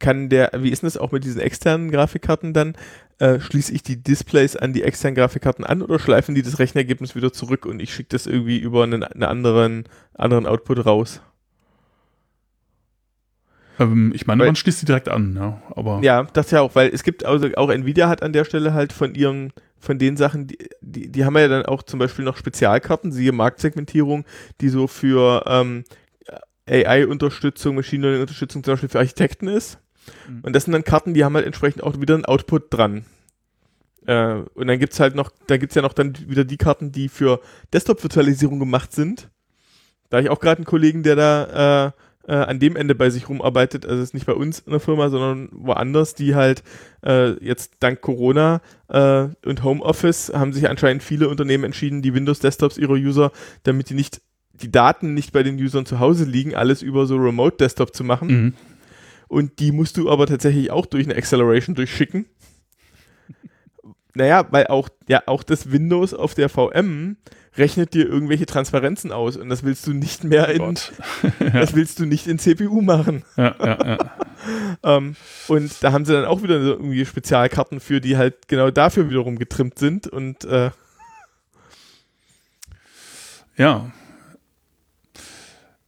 Speaker 3: kann der, wie ist denn das auch mit diesen externen Grafikkarten dann? Äh, schließe ich die Displays an die externen Grafikkarten an oder schleifen die das Rechenergebnis wieder zurück und ich schicke das irgendwie über einen, einen anderen, anderen Output raus?
Speaker 2: Ähm, ich meine, weil, man schließt sie direkt an, ja. Aber
Speaker 3: ja, das ja auch, weil es gibt, also auch Nvidia hat an der Stelle halt von ihren, von den Sachen, die, die, die haben ja dann auch zum Beispiel noch Spezialkarten, siehe Marktsegmentierung, die so für ähm, AI-Unterstützung, Machine Learning-Unterstützung zum Beispiel für Architekten ist. Mhm. Und das sind dann Karten, die haben halt entsprechend auch wieder einen Output dran. Äh, und dann gibt es halt noch, da gibt es ja noch dann wieder die Karten, die für Desktop-Virtualisierung gemacht sind. Da habe ich auch gerade einen Kollegen, der da äh, äh, an dem Ende bei sich rumarbeitet, also es ist nicht bei uns in der Firma, sondern woanders, die halt äh, jetzt dank Corona äh, und Homeoffice haben sich anscheinend viele Unternehmen entschieden, die Windows-Desktops ihrer User, damit die nicht die Daten nicht bei den Usern zu Hause liegen, alles über so Remote-Desktop zu machen. Mhm und die musst du aber tatsächlich auch durch eine Acceleration durchschicken. Naja, weil auch, ja, auch das Windows auf der VM rechnet dir irgendwelche Transparenzen aus und das willst du nicht mehr in, ja. das willst du nicht in CPU machen. Ja, ja, ja. ähm, und da haben sie dann auch wieder so irgendwie Spezialkarten für, die halt genau dafür wiederum getrimmt sind und äh,
Speaker 2: ja,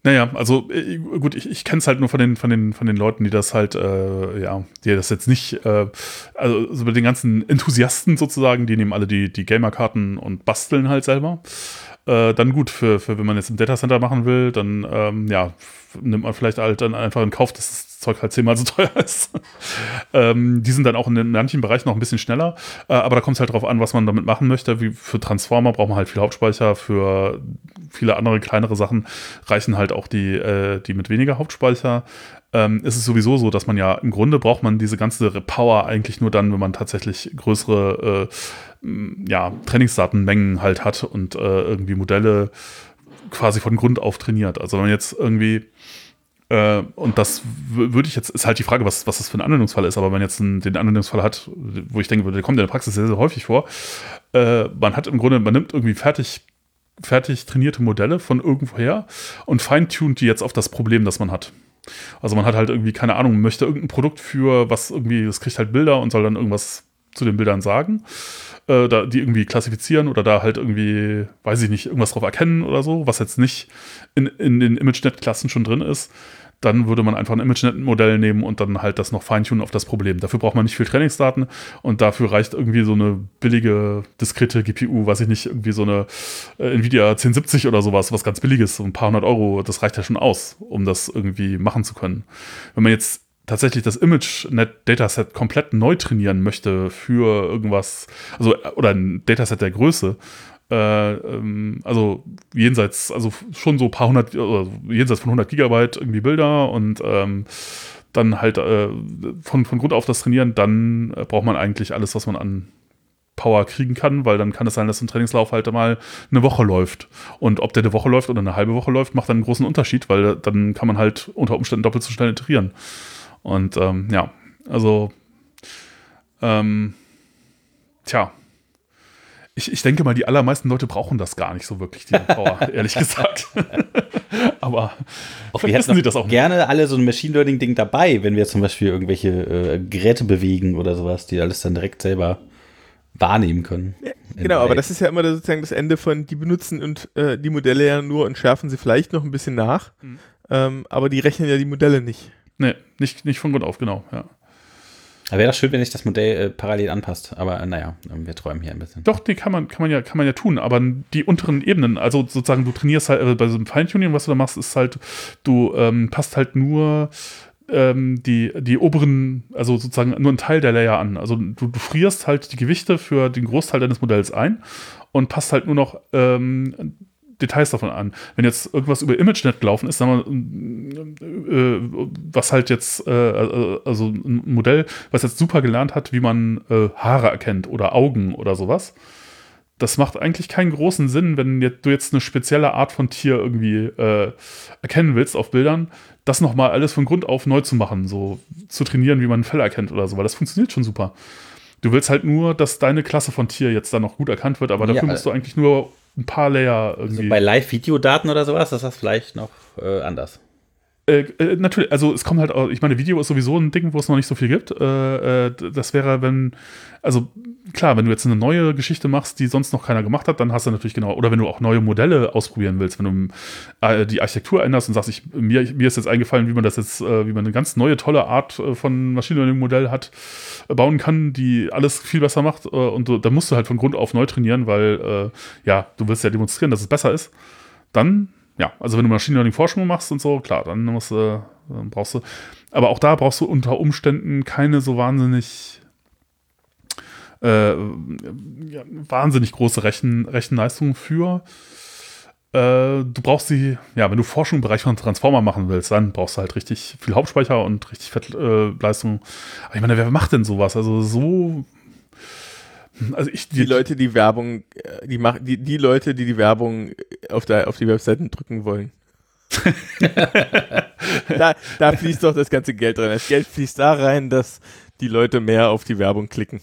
Speaker 2: naja, also äh, gut, ich, ich kenne es halt nur von den, von, den, von den Leuten, die das halt, äh, ja, die das jetzt nicht, äh, also, also den ganzen Enthusiasten sozusagen, die nehmen alle die, die Gamer-Karten und basteln halt selber. Äh, dann gut, für, für wenn man jetzt im Datacenter machen will, dann ähm, ja, nimmt man vielleicht halt dann einfach in Kauf, dass das Zeug halt zehnmal so teuer ist. ähm, die sind dann auch in manchen Bereichen noch ein bisschen schneller, äh, aber da kommt es halt drauf an, was man damit machen möchte. Wie für Transformer braucht man halt viel Hauptspeicher, für viele andere kleinere Sachen reichen halt auch die, äh, die mit weniger Hauptspeicher. Ähm, ist es sowieso so, dass man ja im Grunde braucht man diese ganze Power eigentlich nur dann, wenn man tatsächlich größere äh, ja, Trainingsdatenmengen halt hat und äh, irgendwie Modelle quasi von Grund auf trainiert. Also wenn man jetzt irgendwie äh, und das würde ich jetzt, ist halt die Frage, was, was das für ein Anwendungsfall ist, aber wenn man jetzt einen, den Anwendungsfall hat, wo ich denke, der kommt in der Praxis sehr, sehr häufig vor, äh, man hat im Grunde, man nimmt irgendwie fertig, fertig trainierte Modelle von irgendwoher und feintunt die jetzt auf das Problem, das man hat. Also man hat halt irgendwie, keine Ahnung, möchte irgendein Produkt für, was irgendwie, das kriegt halt Bilder und soll dann irgendwas zu den Bildern sagen, äh, da, die irgendwie klassifizieren oder da halt irgendwie, weiß ich nicht, irgendwas drauf erkennen oder so, was jetzt nicht in, in den ImageNet-Klassen schon drin ist dann würde man einfach ein ImageNet-Modell nehmen und dann halt das noch feintunen auf das Problem. Dafür braucht man nicht viel Trainingsdaten und dafür reicht irgendwie so eine billige, diskrete GPU, weiß ich nicht, irgendwie so eine äh, Nvidia 1070 oder sowas, was ganz billiges, so ein paar hundert Euro, das reicht ja schon aus, um das irgendwie machen zu können. Wenn man jetzt tatsächlich das ImageNet-Dataset komplett neu trainieren möchte für irgendwas, also oder ein Dataset der Größe, äh, ähm, also jenseits, also schon so paar hundert, also jenseits von 100 Gigabyte irgendwie Bilder und ähm, dann halt äh, von, von Grund auf das Trainieren, dann äh, braucht man eigentlich alles, was man an Power kriegen kann, weil dann kann es sein, dass ein Trainingslauf halt mal eine Woche läuft. Und ob der eine Woche läuft oder eine halbe Woche läuft, macht dann einen großen Unterschied, weil dann kann man halt unter Umständen doppelt so schnell iterieren. Und ähm, ja, also ähm, tja, ich, ich denke mal, die allermeisten Leute brauchen das gar nicht so wirklich, die Power, ehrlich gesagt. Aber
Speaker 1: auch wir hätten sie das auch gerne nicht. alle so ein Machine Learning-Ding dabei, wenn wir zum Beispiel irgendwelche äh, Geräte bewegen oder sowas, die alles dann direkt selber wahrnehmen können.
Speaker 3: Ja, genau, aber das ist ja immer sozusagen das Ende von, die benutzen und äh, die Modelle ja nur und schärfen sie vielleicht noch ein bisschen nach, mhm. ähm, aber die rechnen ja die Modelle nicht.
Speaker 2: Nee, nicht, nicht von Grund auf, genau, ja.
Speaker 1: Da wäre das schön, wenn sich das Modell äh, parallel anpasst. Aber äh, naja, wir träumen hier ein bisschen.
Speaker 2: Doch, die kann man, kann man ja, kann man ja tun. Aber die unteren Ebenen, also sozusagen, du trainierst halt, äh, bei so einem Feintuning, was du da machst, ist halt, du ähm, passt halt nur ähm, die, die oberen, also sozusagen nur einen Teil der Layer an. Also du, du frierst halt die Gewichte für den Großteil deines Modells ein und passt halt nur noch ähm, Details davon an. Wenn jetzt irgendwas über ImageNet gelaufen ist, sagen wir, äh, was halt jetzt, äh, äh, also ein Modell, was jetzt super gelernt hat, wie man äh, Haare erkennt oder Augen oder sowas. Das macht eigentlich keinen großen Sinn, wenn du jetzt eine spezielle Art von Tier irgendwie äh, erkennen willst auf Bildern, das nochmal alles von Grund auf neu zu machen, so zu trainieren, wie man ein Fell erkennt oder so, weil das funktioniert schon super. Du willst halt nur, dass deine Klasse von Tier jetzt dann noch gut erkannt wird, aber dafür ja, musst du eigentlich nur ein paar Layer
Speaker 1: irgendwie. Also bei Live-Videodaten oder sowas ist das vielleicht noch äh, anders.
Speaker 2: Äh, äh, natürlich, also es kommt halt, auch, ich meine, Video ist sowieso ein Ding, wo es noch nicht so viel gibt. Äh, äh, das wäre, wenn, also klar, wenn du jetzt eine neue Geschichte machst, die sonst noch keiner gemacht hat, dann hast du natürlich genau, oder wenn du auch neue Modelle ausprobieren willst, wenn du äh, die Architektur änderst und sagst, ich, mir, mir ist jetzt eingefallen, wie man das jetzt, wie man eine ganz neue, tolle Art von Machine Learning Modell hat, bauen kann, die alles viel besser macht und da musst du halt von Grund auf neu trainieren, weil, ja, du willst ja demonstrieren, dass es besser ist. Dann ja, also wenn du Machine Learning Forschung machst und so, klar, dann musst du, dann brauchst du, aber auch da brauchst du unter Umständen keine so wahnsinnig äh, ja, wahnsinnig große Rechen, Rechenleistung für. Äh, du brauchst sie, ja, wenn du Forschung im Bereich von Transformer machen willst, dann brauchst du halt richtig viel Hauptspeicher und richtig Fettleistung. Äh, ich meine, wer macht denn sowas? Also so
Speaker 3: also ich, die, die, Leute, die Werbung, äh, die, mach, die, die Leute, die die Werbung auf, der, auf die Webseiten drücken wollen. da, da fließt doch das ganze Geld rein. Das Geld fließt da rein, dass die Leute mehr auf die Werbung klicken.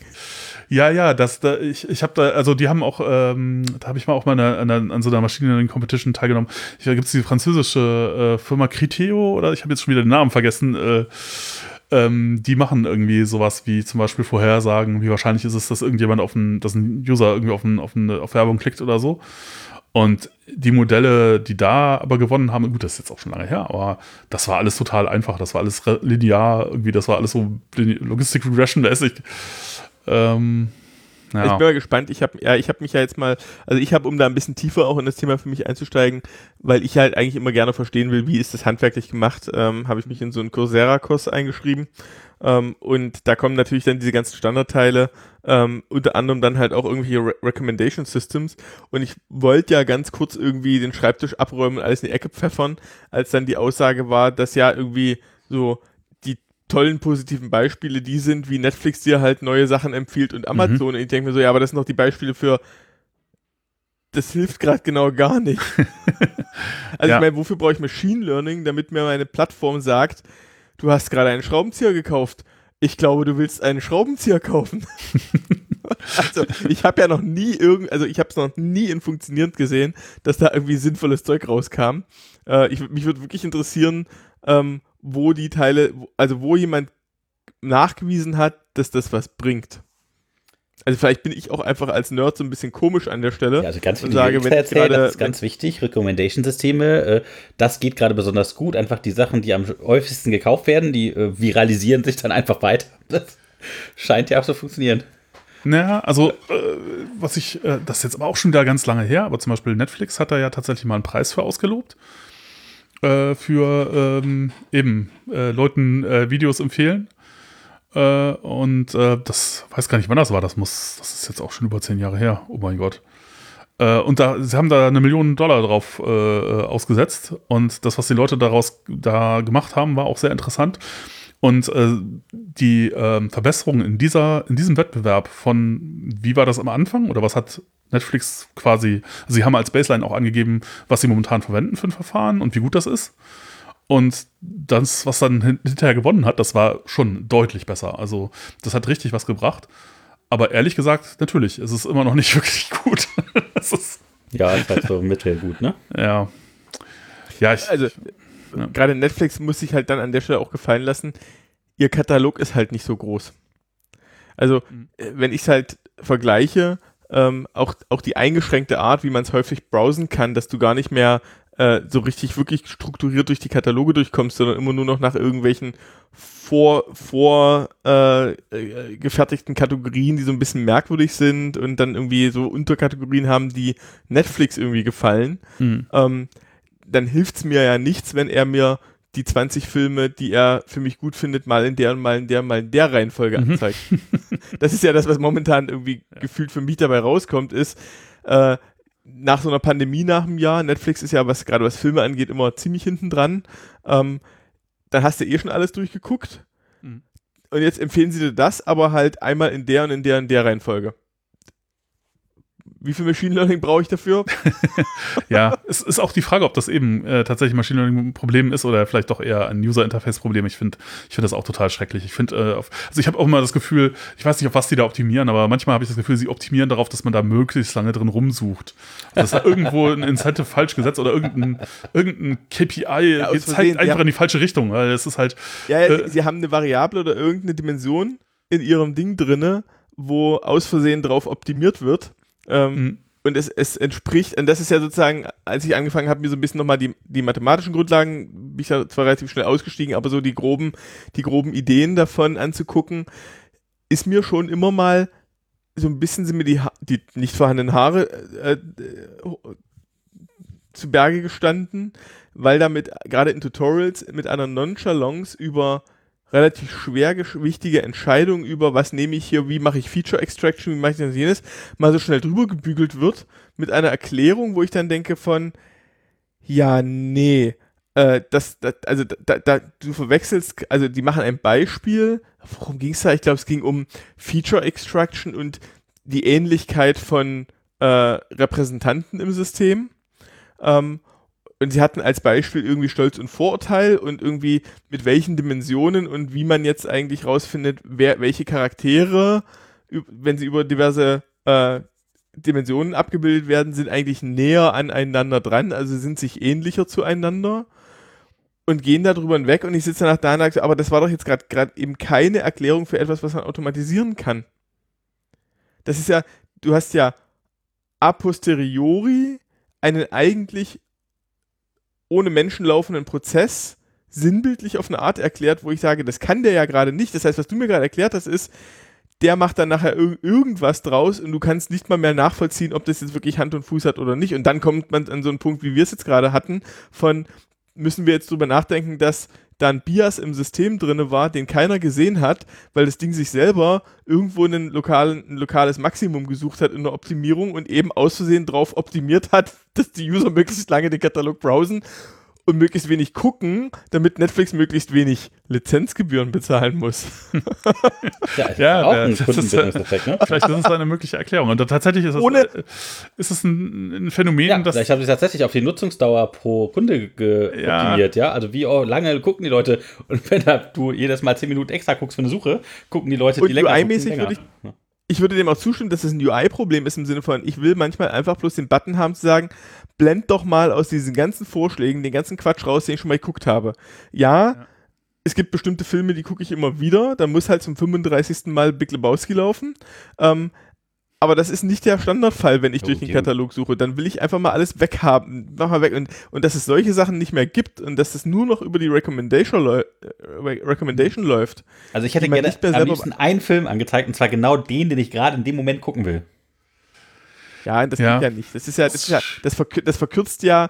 Speaker 2: Ja, ja, das, da, ich, ich habe da, also die haben auch, ähm, da habe ich mal auch mal an, an, an so einer Machine Learning Competition teilgenommen. Da gibt es die französische äh, Firma Criteo oder ich habe jetzt schon wieder den Namen vergessen. Äh, ähm, die machen irgendwie sowas wie zum Beispiel Vorhersagen, wie wahrscheinlich ist es, dass irgendjemand auf einen, dass ein User irgendwie auf, ein, auf, eine, auf Werbung klickt oder so. Und die Modelle, die da aber gewonnen haben, gut, das ist jetzt auch schon lange her, aber das war alles total einfach, das war alles linear, irgendwie, das war alles so Logistic Regression mäßig. Ähm,
Speaker 3: Ja. Ich bin mal gespannt. Ich habe ja, ich habe mich ja jetzt mal, also ich habe, um da ein bisschen tiefer auch in das Thema für mich einzusteigen, weil ich halt eigentlich immer gerne verstehen will, wie ist das handwerklich gemacht, ähm, habe ich mich in so einen Coursera-Kurs eingeschrieben. Ähm, und da kommen natürlich dann diese ganzen Standardteile, ähm, unter anderem dann halt auch irgendwelche Re Recommendation Systems. Und ich wollte ja ganz kurz irgendwie den Schreibtisch abräumen und alles in die Ecke pfeffern, als dann die Aussage war, dass ja irgendwie so tollen positiven Beispiele die sind, wie Netflix dir halt neue Sachen empfiehlt und Amazon. Mhm. Und ich denke mir so, ja, aber das sind noch die Beispiele für, das hilft gerade genau gar nicht. also ja. ich meine, wofür brauche ich Machine Learning, damit mir meine Plattform sagt, du hast gerade einen Schraubenzieher gekauft. Ich glaube, du willst einen Schraubenzieher kaufen. also ich habe ja noch nie irgend, also ich habe es noch nie in funktionierend gesehen, dass da irgendwie sinnvolles Zeug rauskam. Äh, ich, mich würde wirklich interessieren, ähm, wo die Teile, also wo jemand nachgewiesen hat, dass das was bringt. Also vielleicht bin ich auch einfach als Nerd so ein bisschen komisch an der Stelle. Ja,
Speaker 1: also ganz und sage, wenn erzählen, grade, das ist ganz wichtig. Recommendation-Systeme, äh, das geht gerade besonders gut. Einfach die Sachen, die am häufigsten gekauft werden, die äh, viralisieren sich dann einfach weiter. Das scheint ja auch zu funktionieren.
Speaker 2: Naja, also, äh, was ich, äh, das ist jetzt aber auch schon wieder ganz lange her, aber zum Beispiel Netflix hat da ja tatsächlich mal einen Preis für ausgelobt äh, für ähm, eben äh, Leuten äh, Videos empfehlen. Äh, und äh, das weiß gar nicht, wann das war. Das muss, das ist jetzt auch schon über zehn Jahre her. Oh mein Gott. Äh, und da, sie haben da eine Million Dollar drauf ausgesetzt. Und das, was die Leute daraus da gemacht haben, war auch sehr interessant. Und äh, die äh, Verbesserung in, dieser, in diesem Wettbewerb von, wie war das am Anfang oder was hat Netflix quasi, also sie haben als Baseline auch angegeben, was sie momentan verwenden für ein Verfahren und wie gut das ist. Und das, was dann hinterher gewonnen hat, das war schon deutlich besser. Also das hat richtig was gebracht. Aber ehrlich gesagt, natürlich, es ist immer noch nicht wirklich gut.
Speaker 1: ist ja, ist halt so mittelgut, ne?
Speaker 2: Ja. Ja, ich,
Speaker 3: also ja. gerade Netflix muss sich halt dann an der Stelle auch gefallen lassen, ihr Katalog ist halt nicht so groß. Also, mhm. Äh, wenn ich es halt vergleiche, ähm, auch, auch die eingeschränkte Art, wie man es häufig browsen kann, dass du gar nicht mehr äh, so richtig wirklich strukturiert durch die Kataloge durchkommst, sondern immer nur noch nach irgendwelchen vor, vor äh, äh, gefertigten Kategorien, die so ein bisschen merkwürdig sind und dann irgendwie so Unterkategorien haben, die Netflix irgendwie gefallen. Mhm. Ähm, dann hilft's mir ja nichts, wenn er mir die 20 Filme, die er für mich gut findet, mal in der, mal in der, mal in der Reihenfolge mhm. anzeigt. das ist ja das, was momentan irgendwie ja. gefühlt für mich dabei rauskommt, ist, äh, nach so einer Pandemie nach einem Jahr, Netflix ist ja, was gerade was Filme angeht, immer ziemlich hinten dran, ähm, dann hast du eh schon alles durchgeguckt. Mhm. Und jetzt empfehlen sie dir das, aber halt einmal in der und in der und der Reihenfolge wie viel Machine Learning brauche ich dafür?
Speaker 2: ja, es ist auch die Frage, ob das eben äh, tatsächlich Machine Learning ein Problem ist oder vielleicht doch eher ein User Interface Problem. Ich finde, ich finde das auch total schrecklich. Ich finde, äh, also ich habe auch immer das Gefühl, ich weiß nicht, auf was die da optimieren, aber manchmal habe ich das Gefühl, sie optimieren darauf, dass man da möglichst lange drin rumsucht. Also, dass da irgendwo ein Incentive falsch gesetzt oder irgendein, irgendein KPI ja, zeigt einfach in die falsche Richtung. Weil es ist halt.
Speaker 3: Ja, ja äh, sie haben eine Variable oder irgendeine Dimension in ihrem Ding drinne, wo aus Versehen drauf optimiert wird ähm, mhm. Und es, es entspricht, und das ist ja sozusagen, als ich angefangen habe, mir so ein bisschen nochmal die, die mathematischen Grundlagen, bin ich ja zwar relativ schnell ausgestiegen, aber so die groben, die groben Ideen davon anzugucken, ist mir schon immer mal so ein bisschen sind mir die, die nicht vorhandenen Haare äh, äh, zu Berge gestanden, weil damit gerade in Tutorials mit einer Nonchalance über relativ schwergewichtige Entscheidung über, was nehme ich hier, wie mache ich Feature Extraction, wie mache ich das jenes, mal so schnell drüber gebügelt wird mit einer Erklärung, wo ich dann denke von, ja, nee, äh, das, das, also da, da, du verwechselst, also die machen ein Beispiel, worum ging es da? Ich glaube, es ging um Feature Extraction und die Ähnlichkeit von äh, Repräsentanten im System. Ähm, und sie hatten als Beispiel irgendwie Stolz und Vorurteil und irgendwie mit welchen Dimensionen und wie man jetzt eigentlich rausfindet, wer, welche Charaktere, wenn sie über diverse äh, Dimensionen abgebildet werden, sind eigentlich näher aneinander dran, also sind sich ähnlicher zueinander und gehen darüber hinweg und ich sitze danach da und sage, aber das war doch jetzt gerade eben keine Erklärung für etwas, was man automatisieren kann. Das ist ja, du hast ja a posteriori einen eigentlich ohne Menschen laufenden Prozess sinnbildlich auf eine Art erklärt, wo ich sage, das kann der ja gerade nicht. Das heißt, was du mir gerade erklärt hast, ist, der macht dann nachher ir irgendwas draus und du kannst nicht mal mehr nachvollziehen, ob das jetzt wirklich Hand und Fuß hat oder nicht. Und dann kommt man an so einen Punkt, wie wir es jetzt gerade hatten, von müssen wir jetzt drüber nachdenken, dass da ein Bias im System drinne war, den keiner gesehen hat, weil das Ding sich selber irgendwo einen lokalen, ein lokales Maximum gesucht hat in der Optimierung und eben aus Versehen drauf optimiert hat, dass die User möglichst lange den Katalog browsen und möglichst wenig gucken, damit Netflix möglichst wenig Lizenzgebühren bezahlen muss.
Speaker 1: Ja, ist
Speaker 2: Ja,
Speaker 1: auch
Speaker 2: äh,
Speaker 1: ein
Speaker 2: das ist,
Speaker 1: Kundenbindungseffekt, ne?
Speaker 2: Vielleicht ist es eine mögliche Erklärung. Und tatsächlich ist es,
Speaker 3: Ohne-
Speaker 2: äh, ist es ein, ein Phänomen,
Speaker 1: Ja,
Speaker 2: das
Speaker 1: vielleicht haben sie tatsächlich auf die Nutzungsdauer pro Kunde
Speaker 2: Ja.
Speaker 1: optimiert, ja. Also wie lange gucken die Leute und wenn du jedes Mal 10 Minuten extra guckst für eine Suche, gucken die Leute,
Speaker 3: Und
Speaker 1: die länger
Speaker 3: UI-mäßig
Speaker 1: gucken, länger.
Speaker 3: würde ich würde dem auch zustimmen, dass es ein UI-Problem ist im Sinne von, ich will manchmal einfach bloß den Button haben zu sagen, blend doch mal aus diesen ganzen Vorschlägen den ganzen Quatsch raus, den ich schon mal geguckt habe. Ja, es gibt bestimmte Filme, die gucke ich immer wieder, da muss halt zum 35. Mal Big Lebowski laufen. Ähm, aber das ist nicht der Standardfall, wenn ich
Speaker 1: Oh,
Speaker 3: durch den Katalog suche. Dann will ich einfach mal alles weghaben. Mach mal weg. Und, und dass es solche Sachen nicht mehr gibt und dass es nur noch über die Recommendation, läu- äh, Re- Recommendation läuft.
Speaker 1: Also ich hätte gerne
Speaker 3: nicht mehr
Speaker 1: am
Speaker 3: selber-
Speaker 1: liebsten einen Film angezeigt und zwar genau den, den ich gerade in dem Moment gucken will.
Speaker 3: Ja, das
Speaker 2: Ja.
Speaker 3: geht ja nicht. Das ist ja, das, ist ja, das, verkür das verkürzt ja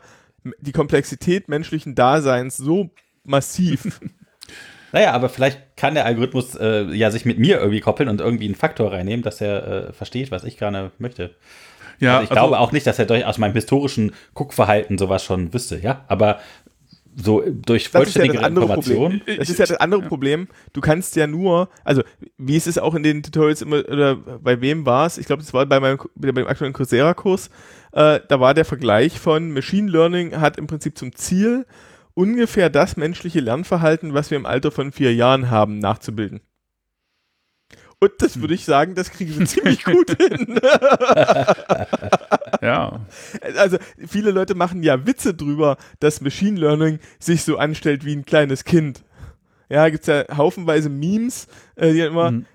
Speaker 3: die Komplexität menschlichen Daseins so massiv.
Speaker 1: Naja, aber vielleicht kann der Algorithmus äh, ja sich mit mir irgendwie koppeln und irgendwie einen Faktor reinnehmen, dass er äh, versteht, was ich gerne möchte.
Speaker 2: ja,
Speaker 1: also ich glaube auch nicht, dass er durch, aus meinem historischen Guckverhalten sowas schon wüsste, ja. Aber so durch
Speaker 3: Das ist ja das
Speaker 1: vollständige
Speaker 3: andere
Speaker 1: Informationen.
Speaker 3: Problem. Das ist ja das andere Problem. Du kannst ja nur, also wie ist es auch in den Tutorials immer, oder bei wem war es? Ich glaube, es war bei meinem, bei dem aktuellen Coursera-Kurs. Äh, da war der Vergleich von Machine Learning hat im Prinzip zum Ziel, ungefähr das menschliche Lernverhalten, was wir im Alter von vier Jahren haben, nachzubilden. Und das würde ich sagen, das kriegen sie ziemlich gut hin.
Speaker 2: ja.
Speaker 3: Also viele Leute machen ja Witze drüber, dass Machine Learning sich so anstellt wie ein kleines Kind. Ja, gibt's ja haufenweise Memes, äh, die immer,
Speaker 2: Mhm.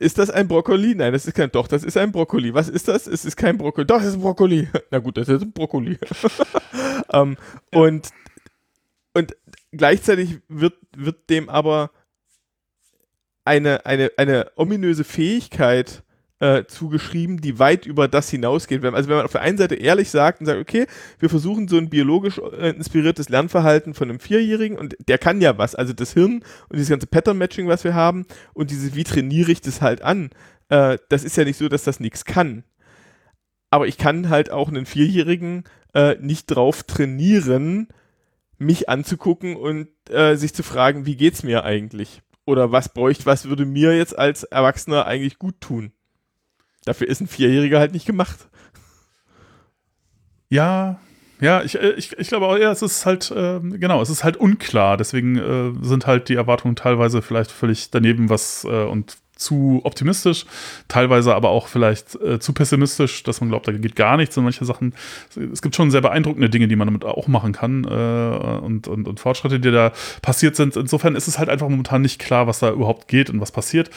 Speaker 3: ist das ein Brokkoli? Nein, das ist kein, doch, das ist ein Brokkoli. Was ist das? Es ist kein Brokkoli. Doch, es ist ein Brokkoli. Na gut, das ist ein Brokkoli. ähm, und, und gleichzeitig wird, wird dem aber eine, eine, eine ominöse Fähigkeit äh, zugeschrieben, die weit über das hinausgeht. Also wenn man auf der einen Seite ehrlich sagt und sagt, okay, wir versuchen so ein biologisch äh, inspiriertes Lernverhalten von einem Vierjährigen und der kann ja was, also das Hirn und dieses ganze Pattern-Matching, was wir haben und diese, wie trainiere ich das halt an, äh, das ist ja nicht so, dass das nichts kann. Aber ich kann halt auch einen Vierjährigen äh, nicht drauf trainieren, mich anzugucken und äh, sich zu fragen, wie geht's mir eigentlich? Oder was bräuchte, was würde mir jetzt als Erwachsener eigentlich gut tun? Dafür ist ein Vierjähriger halt nicht gemacht.
Speaker 2: Ja, ja, ich, äh, ich, ich glaube auch, ja, es ist halt, ähm, genau, es ist halt unklar. Deswegen äh, sind halt die Erwartungen teilweise vielleicht völlig daneben, was äh, und zu optimistisch, teilweise aber auch vielleicht äh, zu pessimistisch, dass man glaubt, da geht gar nichts und manche Sachen. Es gibt schon sehr beeindruckende Dinge, die man damit auch machen kann äh, und, und, und Fortschritte, die da passiert sind. Insofern ist es halt einfach momentan nicht klar, was da überhaupt geht und was passiert.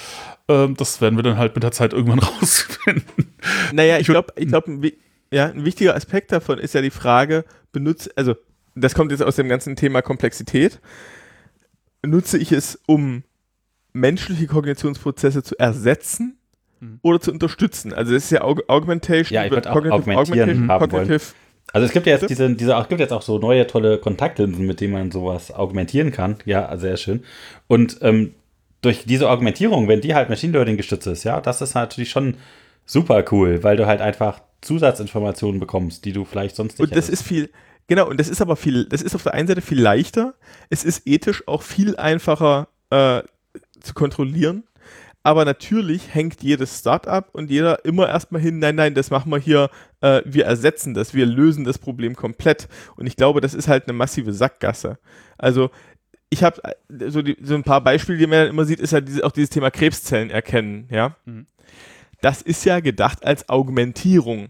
Speaker 2: Ähm, das werden wir dann halt mit der Zeit irgendwann rausfinden.
Speaker 3: Naja, ich glaube, ich glaub, ja, ein wichtiger Aspekt davon ist ja die Frage, benutze, also das kommt jetzt aus dem ganzen Thema Komplexität. Nutze ich es, um menschliche Kognitionsprozesse zu ersetzen
Speaker 2: Mhm.
Speaker 3: oder zu unterstützen? Also das ist ja Aug Augmentation,
Speaker 1: Ja, ich würd auch
Speaker 3: Cognitive-
Speaker 1: augmentieren haben wollen. Also es gibt ja jetzt diese, diese, es gibt jetzt auch so neue tolle Kontaktlinsen, mit denen man sowas augmentieren kann. Ja, sehr schön. Und ähm, durch diese Augmentierung, wenn die halt Machine Learning gestützt ist, ja, das ist natürlich schon super cool, weil du halt einfach Zusatzinformationen bekommst, die du vielleicht sonst nicht
Speaker 3: Und das
Speaker 1: hättest.
Speaker 3: ist viel, genau, und das ist aber viel, das ist auf der einen Seite viel leichter, es ist ethisch auch viel einfacher äh, zu kontrollieren, aber natürlich hängt jedes Startup und jeder immer erstmal hin, nein, nein, das machen wir hier, äh, wir ersetzen das, wir lösen das Problem komplett. Und ich glaube, das ist halt eine massive Sackgasse. Also, ich habe so, die- so ein paar Beispiele, die man dann immer sieht, ist halt diese, auch dieses Thema Krebszellen erkennen, ja.
Speaker 2: Mhm.
Speaker 3: Das ist ja gedacht als Augmentierung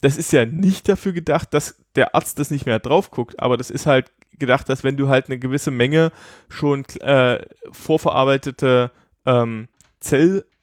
Speaker 3: das ist ja nicht dafür gedacht, dass der Arzt das nicht mehr drauf guckt, aber das ist halt gedacht, dass wenn du halt eine gewisse Menge schon äh, vorverarbeitete ähm,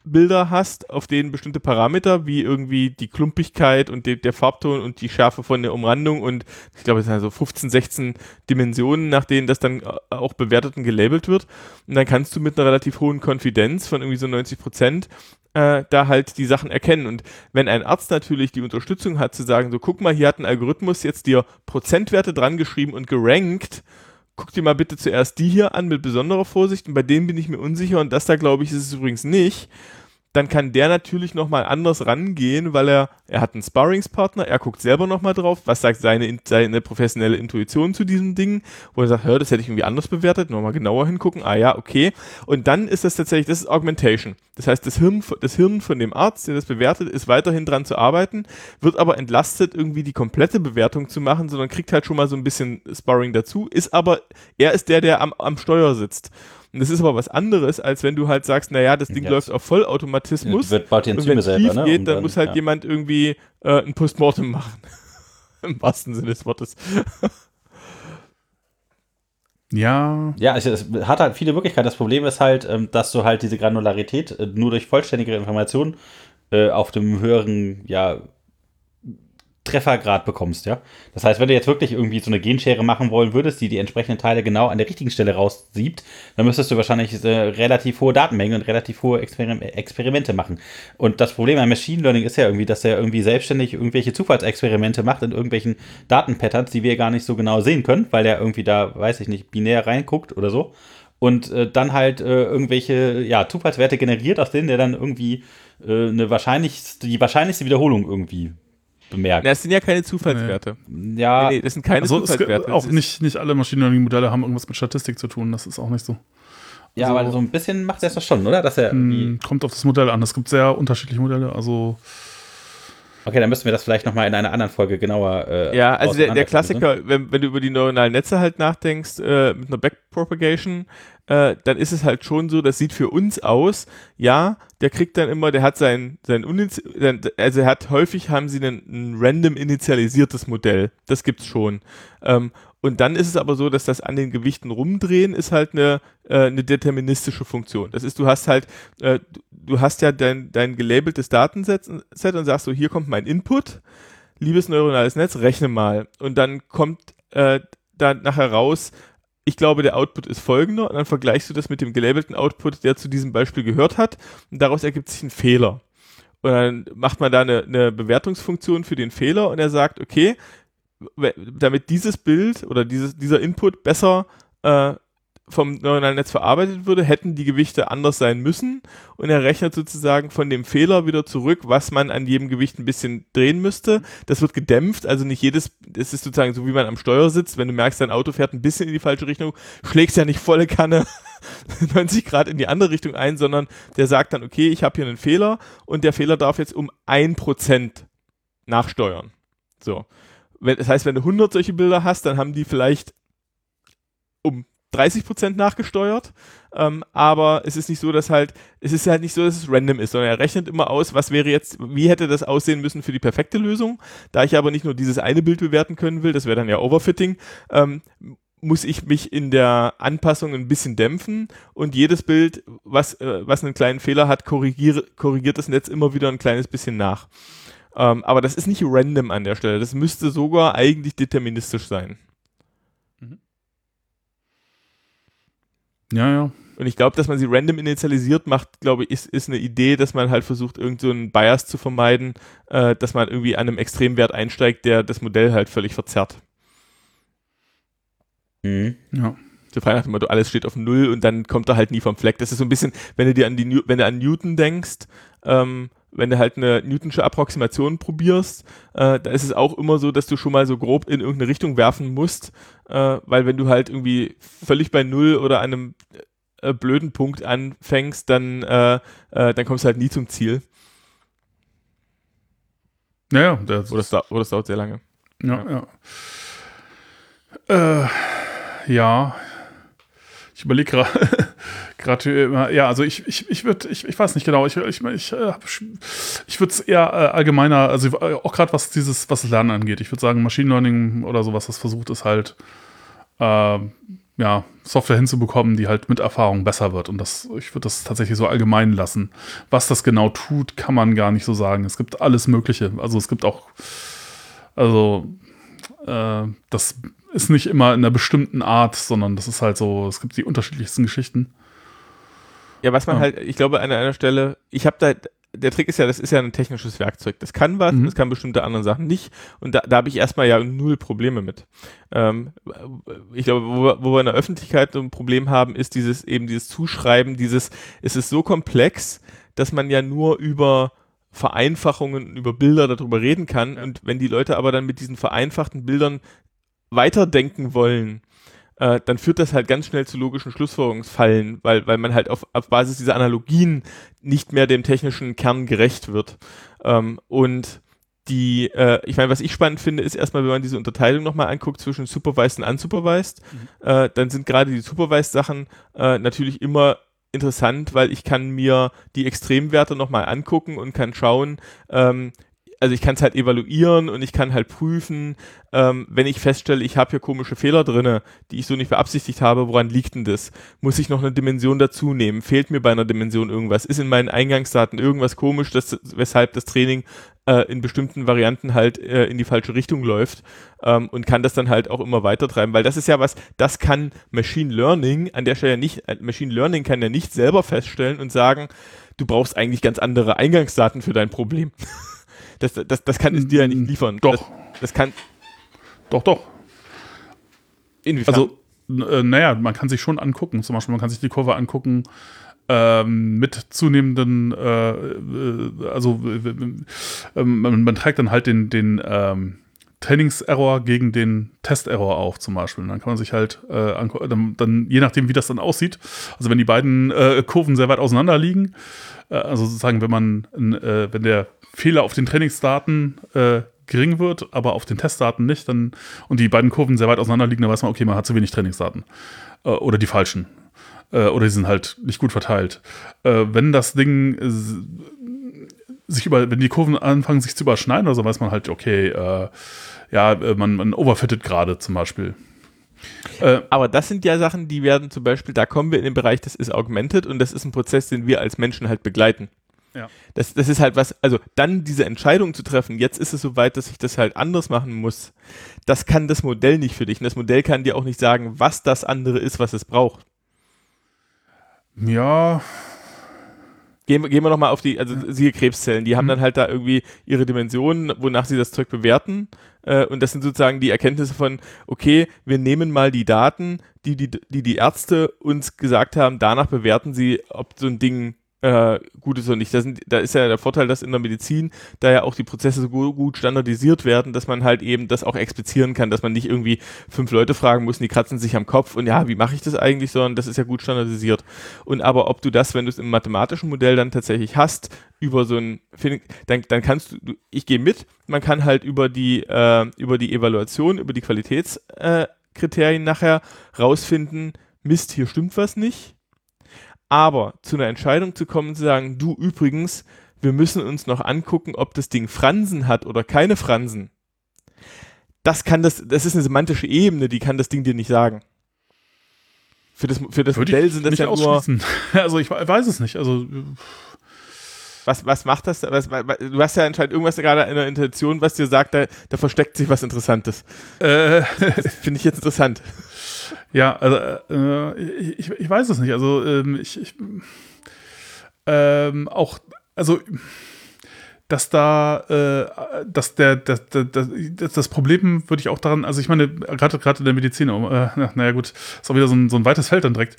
Speaker 3: Zellbilder hast, auf denen bestimmte Parameter, wie irgendwie die Klumpigkeit und die, der Farbton und die Schärfe von der Umrandung und ich glaube, es sind also 15, 16 Dimensionen, nach denen das dann äh, auch bewertet und gelabelt wird. Und dann kannst du mit einer relativ hohen Konfidenz von irgendwie so 90 Prozent äh, da halt die Sachen erkennen. Und wenn ein Arzt natürlich die Unterstützung hat, zu sagen, so guck mal, hier hat ein Algorithmus jetzt dir Prozentwerte dran geschrieben und gerankt, guck dir mal bitte zuerst die hier an mit besonderer Vorsicht und bei denen bin ich mir unsicher und das da glaube ich ist es übrigens nicht dann kann der natürlich nochmal anders rangehen, weil er, er hat einen Sparringspartner, er guckt selber nochmal drauf, was sagt seine, seine professionelle Intuition zu diesem Ding, wo er sagt, hör, das hätte ich irgendwie anders bewertet, nochmal genauer hingucken, ah ja, okay. Und dann ist das tatsächlich, das ist Augmentation. Das heißt, das Hirn, das Hirn von dem Arzt, der das bewertet, ist weiterhin dran zu arbeiten, wird aber entlastet, irgendwie die komplette Bewertung zu machen, sondern kriegt halt schon mal so ein bisschen Sparring dazu, ist aber, er ist der, der am, am Steuer sitzt. Und das ist aber was anderes, als wenn du halt sagst, naja, das Ding ja. läuft auf Vollautomatismus.
Speaker 1: Ja, wird bald die
Speaker 3: Enzyme und wenn
Speaker 1: selber,
Speaker 3: ne? geht, dann, dann, muss halt ja. jemand irgendwie äh, ein Postmortem machen. Im wahrsten Sinne des Wortes.
Speaker 2: Ja.
Speaker 1: Ja, es, es, hat halt viele Möglichkeiten. Das Problem ist halt, ähm, dass du halt diese Granularität äh, nur durch vollständige Informationen äh, auf dem höheren, ja, Treffergrad bekommst, ja. Das heißt, wenn du jetzt wirklich irgendwie so eine Genschere machen wollen würdest, die die entsprechenden Teile genau an der richtigen Stelle raussiebt, dann müsstest du wahrscheinlich äh, relativ hohe Datenmengen und relativ hohe Experim Experimente machen. Und das Problem am Machine Learning ist ja irgendwie, dass er irgendwie selbstständig irgendwelche Zufallsexperimente macht in irgendwelchen Datenpatterns, die wir gar nicht so genau sehen können, weil er irgendwie da, weiß ich nicht, binär reinguckt oder so. Und äh, dann halt äh, irgendwelche ja, Zufallswerte generiert, aus denen der dann irgendwie äh, eine wahrscheinlich, die wahrscheinlichste Wiederholung irgendwie bemerkt.
Speaker 3: das sind ja keine Zufallswerte.
Speaker 1: Nee. Ja.
Speaker 3: Nee, nee, das sind keine also Zufallswerte.
Speaker 2: Auch nicht, nicht alle Machine Learning Modelle haben irgendwas mit Statistik zu tun. Das ist auch nicht so.
Speaker 1: Ja, also, aber so ein bisschen macht er es doch schon, oder? Dass er
Speaker 2: hm, kommt auf das Modell an. Es gibt sehr unterschiedliche Modelle. Also
Speaker 1: Okay, dann müssen wir das vielleicht nochmal in einer anderen Folge genauer.
Speaker 3: Äh, ja, also der, der Klassiker, wenn, wenn, du über die neuronalen Netze halt nachdenkst, äh, mit einer Backpropagation, äh, dann ist es halt schon so, das sieht für uns aus, ja, der kriegt dann immer, der hat sein, sein, Uniz also er hat häufig haben sie ein, ein random initialisiertes Modell. Das gibt's schon. Ähm, und dann ist es aber so, dass das an den Gewichten rumdrehen ist halt eine, äh, eine deterministische Funktion. Das ist, du hast halt, äh, du hast ja dein, dein gelabeltes Datenset und sagst so, hier kommt mein Input, liebes neuronales Netz, rechne mal. Und dann kommt äh, dann nachher raus, ich glaube, der Output ist folgender und dann vergleichst du das mit dem gelabelten Output, der zu diesem Beispiel gehört hat und daraus ergibt sich ein Fehler. Und dann macht man da eine, eine Bewertungsfunktion für den Fehler und er sagt, okay, damit dieses Bild oder dieses, dieser Input besser äh, vom neuronalen Netz verarbeitet würde, hätten die Gewichte anders sein müssen und er rechnet sozusagen von dem Fehler wieder zurück, was man an jedem Gewicht ein bisschen drehen müsste. Das wird gedämpft, also nicht jedes, es ist sozusagen so wie man am Steuer sitzt, wenn du merkst, dein Auto fährt ein bisschen in die falsche Richtung, schlägst ja nicht volle Kanne 90 Grad in die andere Richtung ein, sondern der sagt dann, okay, ich habe hier einen Fehler und der Fehler darf jetzt um ein Prozent nachsteuern. So das heißt, wenn du 100 solche Bilder hast, dann haben die vielleicht um 30 Prozent nachgesteuert, ähm, aber es ist nicht so, dass halt, es ist halt nicht so, dass es random ist, sondern er rechnet immer aus, was wäre jetzt, wie hätte das aussehen müssen für die perfekte Lösung. Da ich aber nicht nur dieses eine Bild bewerten können will, das wäre dann ja Overfitting, ähm, muss ich mich in der Anpassung ein bisschen dämpfen und jedes Bild, was, äh, was einen kleinen Fehler hat, korrigiert das Netz immer wieder ein kleines bisschen nach. Ähm, aber das ist nicht random an der Stelle. Das müsste sogar eigentlich deterministisch sein. Mhm.
Speaker 2: Ja, ja.
Speaker 3: Und ich glaube, dass man sie random initialisiert macht, glaube ich, ist, ist eine Idee, dass man halt versucht, irgend so einen Bias zu vermeiden, äh, dass man irgendwie an einem Extremwert einsteigt, der das Modell halt völlig verzerrt.
Speaker 2: Mhm. Ja.
Speaker 3: So frei nach dem Motto, alles steht auf Null und dann kommt er halt nie vom Fleck. Das ist so ein bisschen, wenn du dir an die, wenn du an Newton denkst, ähm, wenn du halt eine Newtonsche Approximation probierst, äh, da ist es auch immer so, dass du schon mal so grob in irgendeine Richtung werfen musst, äh, weil wenn du halt irgendwie völlig bei Null oder einem äh, blöden Punkt anfängst, dann, äh, äh, dann kommst du halt nie zum Ziel.
Speaker 2: Naja,
Speaker 3: das, oder, es dauert, oder es dauert sehr lange.
Speaker 2: Ja, ja. Ja, äh, ja. ich überlege gerade. Gerade, ja, also ich, ich, ich würde, ich, ich weiß nicht genau, ich, ich, ich, äh, ich würde es eher äh, allgemeiner, also äh, auch gerade was dieses, was das Lernen angeht. Ich würde sagen, Machine Learning oder sowas, das versucht ist halt, äh, ja, Software hinzubekommen, die halt mit Erfahrung besser wird. Und das, ich würde das tatsächlich so allgemein lassen. Was das genau tut, kann man gar nicht so sagen. Es gibt alles Mögliche. Also es gibt auch, also äh, das ist nicht immer in einer bestimmten Art, sondern das ist halt so, es gibt die unterschiedlichsten Geschichten.
Speaker 3: Ja, was man ja. halt, ich glaube, an einer Stelle, ich habe da, der Trick ist ja, das ist ja ein technisches Werkzeug. Das kann was,
Speaker 2: Mhm.
Speaker 3: das kann bestimmte andere Sachen nicht. Und da, da habe ich erstmal ja null Probleme mit. Ähm, ich glaube, wo, wir- wo wir in der Öffentlichkeit so ein Problem haben, ist dieses eben dieses Zuschreiben, dieses, es ist so komplex, dass man ja nur über Vereinfachungen, über Bilder darüber reden kann. Und wenn die Leute aber dann mit diesen vereinfachten Bildern weiterdenken wollen, äh, dann führt das halt ganz schnell zu logischen Schlussfolgerungsfallen, weil, weil man halt auf, auf Basis dieser Analogien nicht mehr dem technischen Kern gerecht wird. Ähm, und die, äh, ich meine, was ich spannend finde, ist erstmal, wenn man diese Unterteilung nochmal anguckt zwischen supervised und unsupervised, äh, dann sind gerade die supervised Sachen äh, natürlich immer interessant, weil ich kann mir die Extremwerte nochmal angucken und kann schauen, ähm, also ich kann es halt evaluieren und ich kann halt prüfen, ähm, wenn ich feststelle, ich habe hier komische Fehler drinne, die ich so nicht beabsichtigt habe, woran liegt denn das? Muss ich noch eine Dimension dazu nehmen? Fehlt mir bei einer Dimension irgendwas? Ist in meinen Eingangsdaten irgendwas komisch, dass, weshalb das Training äh, in bestimmten Varianten halt äh, in die falsche Richtung läuft ähm, und kann das dann halt auch immer weiter treiben, weil das ist ja was, das kann Machine Learning an der Stelle nicht, äh, Machine Learning kann ja nicht selber feststellen und sagen, du brauchst eigentlich ganz andere Eingangsdaten für dein Problem. Das, das, das kann es dir ja nicht liefern.
Speaker 2: Doch.
Speaker 3: Das, das kann,
Speaker 2: Doch, doch.
Speaker 3: inwiefern?
Speaker 2: Also, äh, naja, man kann sich schon angucken. Zum Beispiel, man kann sich die Kurve angucken ähm, mit zunehmenden, äh, äh, also äh, man, man trägt dann halt den, den ähm, Trainingserror gegen den Testerror auf, zum Beispiel. Und dann kann man sich halt äh, angucken, dann, dann, je nachdem, wie das dann aussieht, also wenn die beiden äh, Kurven sehr weit auseinander liegen, also sozusagen, wenn man, äh, wenn der Fehler auf den Trainingsdaten äh, gering wird, aber auf den Testdaten nicht, dann und die beiden Kurven sehr weit auseinander liegen, dann weiß man, okay, man hat zu wenig Trainingsdaten. Äh, oder die falschen. Äh, oder die sind halt nicht gut verteilt. Äh, wenn das Ding äh, sich über, wenn die Kurven anfangen, sich zu überschneiden, oder so weiß man halt, okay, äh, ja, äh, man, man overfittet gerade zum Beispiel. Äh,
Speaker 3: Aber das sind ja Sachen, die werden zum Beispiel, da kommen wir in den Bereich, das ist augmented und das ist ein Prozess, den wir als Menschen halt begleiten.
Speaker 2: Ja.
Speaker 3: Das, das ist halt was, also dann diese Entscheidung zu treffen, jetzt ist es soweit, dass ich das halt anders machen muss, das kann das Modell nicht für dich. Und das Modell kann dir auch nicht sagen, was das andere ist, was es braucht.
Speaker 2: ja,
Speaker 3: Gehen, wir- gehen wir nochmal auf die, also siehe Krebszellen, die haben dann halt da irgendwie ihre Dimensionen, wonach sie das Zeug bewerten. Äh, und das sind sozusagen die Erkenntnisse von, okay, wir nehmen mal die Daten, die die, die, die Ärzte uns gesagt haben, danach bewerten sie, ob so ein Ding äh, gut ist oder nicht. Da, sind, da ist ja der Vorteil, dass in der Medizin da ja auch die Prozesse so gu- gut standardisiert werden, dass man halt eben das auch explizieren kann, dass man nicht irgendwie fünf Leute fragen muss, und die kratzen sich am Kopf und ja, wie mache ich das eigentlich, sondern das ist ja gut standardisiert. Und aber ob du das, wenn du es im mathematischen Modell dann tatsächlich hast, über so ein, dann, dann kannst du, ich gehe mit, man kann halt über die, äh, über die Evaluation, über die Qualitätskriterien äh, nachher rausfinden, Mist, hier stimmt was nicht. Aber zu einer Entscheidung zu kommen, zu sagen, du übrigens, wir müssen uns noch angucken, ob das Ding Fransen hat oder keine Fransen. Das kann das, das ist eine semantische Ebene, die kann das Ding dir nicht sagen. Für das, für das
Speaker 2: würde
Speaker 3: Modell sind das ja nur.
Speaker 2: Also ich weiß es nicht. Also
Speaker 3: was, was macht das? Was, was, du hast ja anscheinend irgendwas gerade in der Intention, was dir sagt, da, da versteckt sich was Interessantes.
Speaker 2: äh,
Speaker 3: finde ich jetzt interessant.
Speaker 2: Ja, also äh, ich, ich weiß es nicht. Also ähm, ich, ich ähm, auch, also dass da, äh, dass der, das, das, das Problem würde ich auch daran, also ich meine, gerade gerade in der Medizin, äh, naja gut, ist auch wieder so ein, so ein weites Feld dann direkt.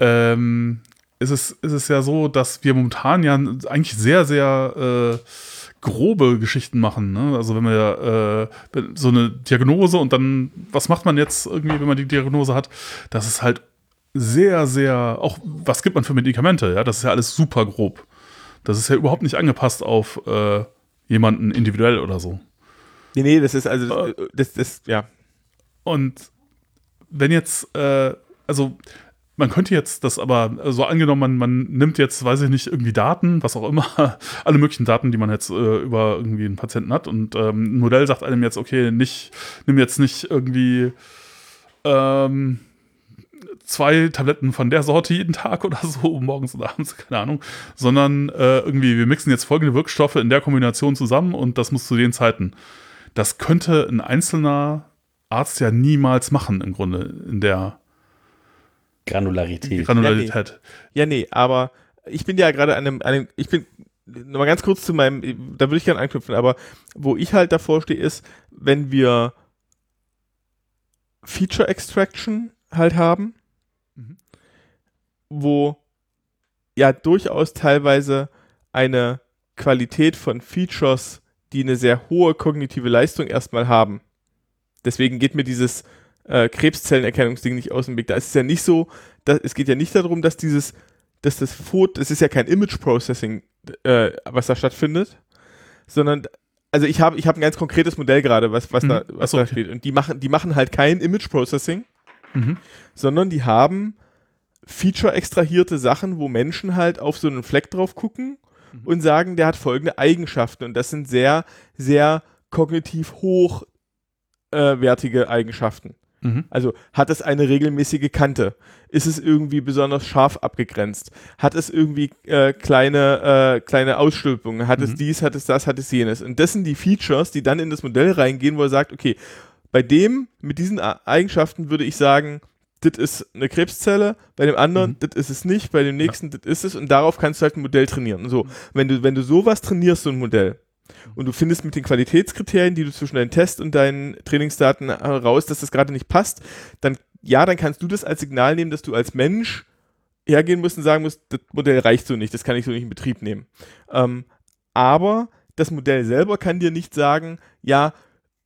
Speaker 2: Ähm, ist es, ist es ja so, dass wir momentan ja eigentlich sehr, sehr äh, grobe Geschichten machen. Ne? Also wenn wir äh, so eine Diagnose und dann, was macht man jetzt irgendwie, wenn man die Diagnose hat? Das ist halt sehr, sehr, auch was gibt man für Medikamente? Ja, das ist ja alles super grob. Das ist ja überhaupt nicht angepasst auf äh, jemanden individuell oder so.
Speaker 3: Nee, nee, das ist also, das, das, ja.
Speaker 2: Und wenn jetzt, äh, also man könnte jetzt das aber, so also angenommen, man, man nimmt jetzt, weiß ich nicht, irgendwie Daten, was auch immer, alle möglichen Daten, die man jetzt äh, über irgendwie einen Patienten hat und ähm, ein Modell sagt einem jetzt, okay, nicht, nimm jetzt nicht irgendwie ähm, zwei Tabletten von der Sorte jeden Tag oder so, morgens oder abends, keine Ahnung, sondern äh, irgendwie, wir mixen jetzt folgende Wirkstoffe in der Kombination zusammen und das muss zu den Zeiten. Das könnte ein einzelner Arzt ja niemals machen, im Grunde, in der
Speaker 1: Granularität.
Speaker 2: Granularität.
Speaker 3: Ja, nee, aber ich bin ja gerade an einem, an einem, ich bin nochmal ganz kurz zu meinem, da würde ich gerne anknüpfen, aber wo ich halt davor stehe, ist, wenn wir Feature Extraction halt haben, mhm. wo ja durchaus teilweise eine Qualität von Features, die eine sehr hohe kognitive Leistung erstmal haben. Deswegen geht mir dieses äh, Krebszellenerkennungsding nicht aus dem Weg. Da ist es ja nicht so, dass, es geht ja nicht darum, dass dieses, dass das Foto, es ist ja kein Image Processing, äh, was da stattfindet, sondern also ich habe ich hab ein ganz konkretes Modell gerade, was, was, mhm. da, was so, da steht. Und die machen, die machen halt kein Image Processing, mhm. sondern die haben feature-extrahierte Sachen, wo Menschen halt auf so einen Fleck drauf gucken mhm. und sagen, der hat folgende Eigenschaften. Und das sind sehr, sehr kognitiv hochwertige äh, Eigenschaften. Mhm. Also hat es eine regelmäßige Kante? Ist es irgendwie besonders scharf abgegrenzt? Hat es irgendwie äh, kleine, äh, kleine Ausstülpungen? Hat mhm. es dies, hat es das, hat es jenes? Und das sind die Features, die dann in das Modell reingehen, wo er sagt, okay, bei dem, mit diesen Eigenschaften würde ich sagen, das ist eine Krebszelle, bei dem anderen, mhm. das ist es nicht, bei dem nächsten, ja. das ist es und darauf kannst du halt ein Modell trainieren. So, wenn du, wenn du sowas trainierst, so ein Modell, und du findest mit den Qualitätskriterien, die du zwischen deinen Test und deinen Trainingsdaten heraus, dass das gerade nicht passt, dann ja, dann kannst du das als Signal nehmen, dass du als Mensch hergehen musst und sagen musst, das Modell reicht so nicht, das kann ich so nicht in Betrieb nehmen. Ähm, aber das Modell selber kann dir nicht sagen, ja,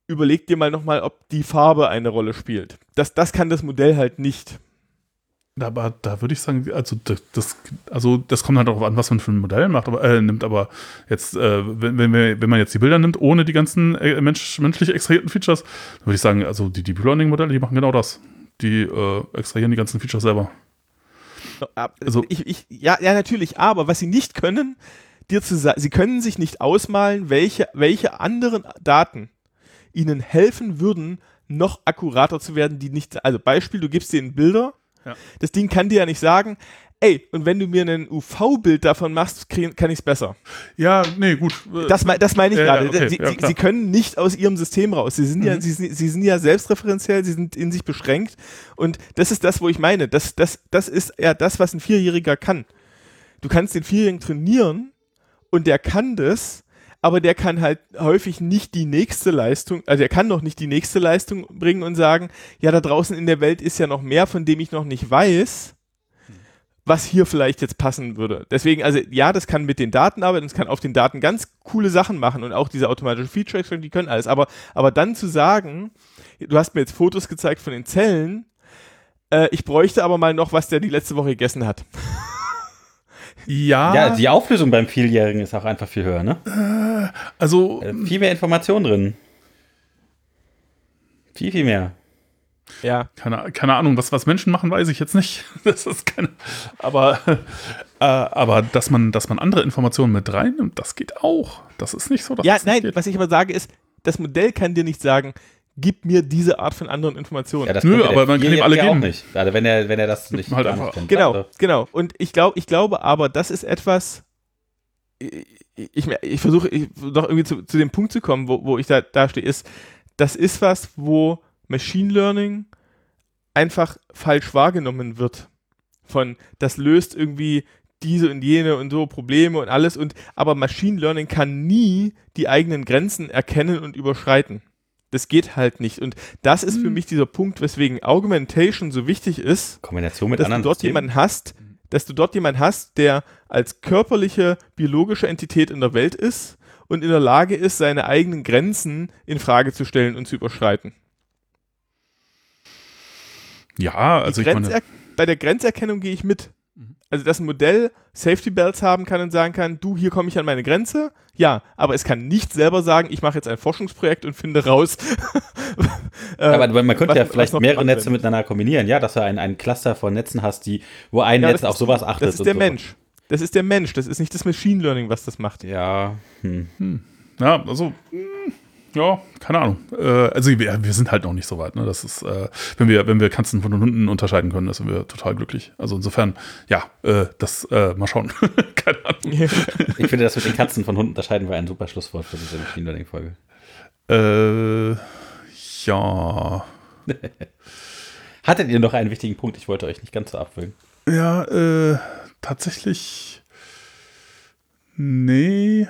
Speaker 3: überleg dir mal nochmal, ob die Farbe eine Rolle spielt. Das, das kann das Modell halt nicht.
Speaker 2: Aber da würde ich sagen, also das, also das kommt halt darauf an, was man für ein Modell macht, aber, äh, nimmt. Aber jetzt, äh, wenn, wenn, wir, wenn man jetzt die Bilder nimmt, ohne die ganzen äh, mensch, menschlich extrahierten Features, dann würde ich sagen, also die Deep Learning-Modelle, die machen genau das. Die äh, extrahieren die ganzen Features selber.
Speaker 3: Also, ich, ich, ja, ja, natürlich, aber was sie nicht können, dir zu sagen, sie können sich nicht ausmalen, welche, welche anderen Daten ihnen helfen würden, noch akkurater zu werden, die nicht, also Beispiel, du gibst denen Bilder, ja. Das Ding kann dir ja nicht sagen, ey, und wenn du mir ein UV-Bild davon machst, kann ich es besser.
Speaker 2: Ja, nee, gut.
Speaker 3: Das, das meine ich ja, gerade. Okay, sie, ja, sie, können nicht aus ihrem System raus. Sie sind, mhm. ja, sie, sie sind ja selbstreferenziell, sie sind in sich beschränkt. Und das ist das, wo ich meine. Das, das, das ist ja das, was ein Vierjähriger kann. Du kannst den Vierjährigen trainieren und der kann das, aber der kann halt häufig nicht die nächste Leistung, also er kann noch nicht die nächste Leistung bringen und sagen, ja, da draußen in der Welt ist ja noch mehr, von dem ich noch nicht weiß, was hier vielleicht jetzt passen würde. Deswegen, also ja, das kann mit den Daten arbeiten, es kann auf den Daten ganz coole Sachen machen und auch diese automatische Feature die können alles, aber, aber dann zu sagen, du hast mir jetzt Fotos gezeigt von den Zellen, äh, ich bräuchte aber mal noch, was der die letzte Woche gegessen hat.
Speaker 1: Ja. Ja, die Auflösung beim Vieljährigen ist auch einfach viel höher, ne?
Speaker 2: Äh, also.
Speaker 1: Äh, viel mehr Information drin. Viel, viel mehr.
Speaker 2: Ja. Keine, keine Ahnung, was, was Menschen machen, weiß ich jetzt nicht. Das ist keine. Aber, äh, aber dass man, dass man andere Informationen mit reinnimmt, das geht auch. Das ist nicht so, dass
Speaker 3: Ja, nein, geht. was ich aber sage ist, das Modell kann dir nicht sagen, gib mir diese Art von anderen Informationen. Ja,
Speaker 2: Nö, aber man kann ihm alle geben.
Speaker 1: Nicht. Also wenn er, wenn er das nicht,
Speaker 2: halt einfach. Nicht
Speaker 3: genau, also. genau. Und ich glaube, ich glaube aber, das ist etwas, ich, ich, ich versuche noch irgendwie zu, zu dem Punkt zu kommen, wo, wo ich da, da stehe, ist, das ist was, wo Machine Learning einfach falsch wahrgenommen wird. Von, das löst irgendwie diese und jene und so Probleme und alles und aber Machine Learning kann nie die eigenen Grenzen erkennen und überschreiten. Das geht halt nicht. Und das ist für hm. mich dieser Punkt, weswegen Augmentation so wichtig ist.
Speaker 1: Kombination mit
Speaker 3: dass
Speaker 1: anderen
Speaker 3: du dort
Speaker 1: Systemen.
Speaker 3: jemanden hast, dass du dort jemanden hast, der als körperliche, biologische Entität in der Welt ist und in der Lage ist, seine eigenen Grenzen in Frage zu stellen und zu überschreiten.
Speaker 2: Ja, also
Speaker 3: ich meine, bei der Grenzerkennung gehe ich mit. Also, dass ein Modell Safety Belts haben kann und sagen kann, du, hier komme ich an meine Grenze. Ja, aber es kann nicht selber sagen, ich mache jetzt ein Forschungsprojekt und finde raus.
Speaker 1: äh, aber man könnte was, ja vielleicht mehrere Netze miteinander kombinieren, ja, dass du ein, ein Cluster von Netzen hast, die, wo ein ja, Netz auf sowas achtet.
Speaker 3: Das ist der so. Mensch. Das ist der Mensch, das ist nicht das Machine Learning, was das macht.
Speaker 1: Ja. Hm.
Speaker 2: Hm. Ja, also. Hm ja, keine Ahnung. Äh, also wir, wir, sind halt noch nicht so weit. Ne? Das ist, äh, wenn wir, wenn wir Katzen von Hunden unterscheiden können, dann sind wir total glücklich. Also insofern, ja, äh, das äh, mal schauen. keine Ahnung.
Speaker 1: Ich finde, das mit den Katzen von Hunden unterscheiden war ein super Schlusswort für diese Machine Learning Folge.
Speaker 2: Äh, ja.
Speaker 1: Hattet ihr noch einen wichtigen Punkt? Ich wollte euch nicht ganz so abwürgen.
Speaker 2: Ja, äh, tatsächlich Nee.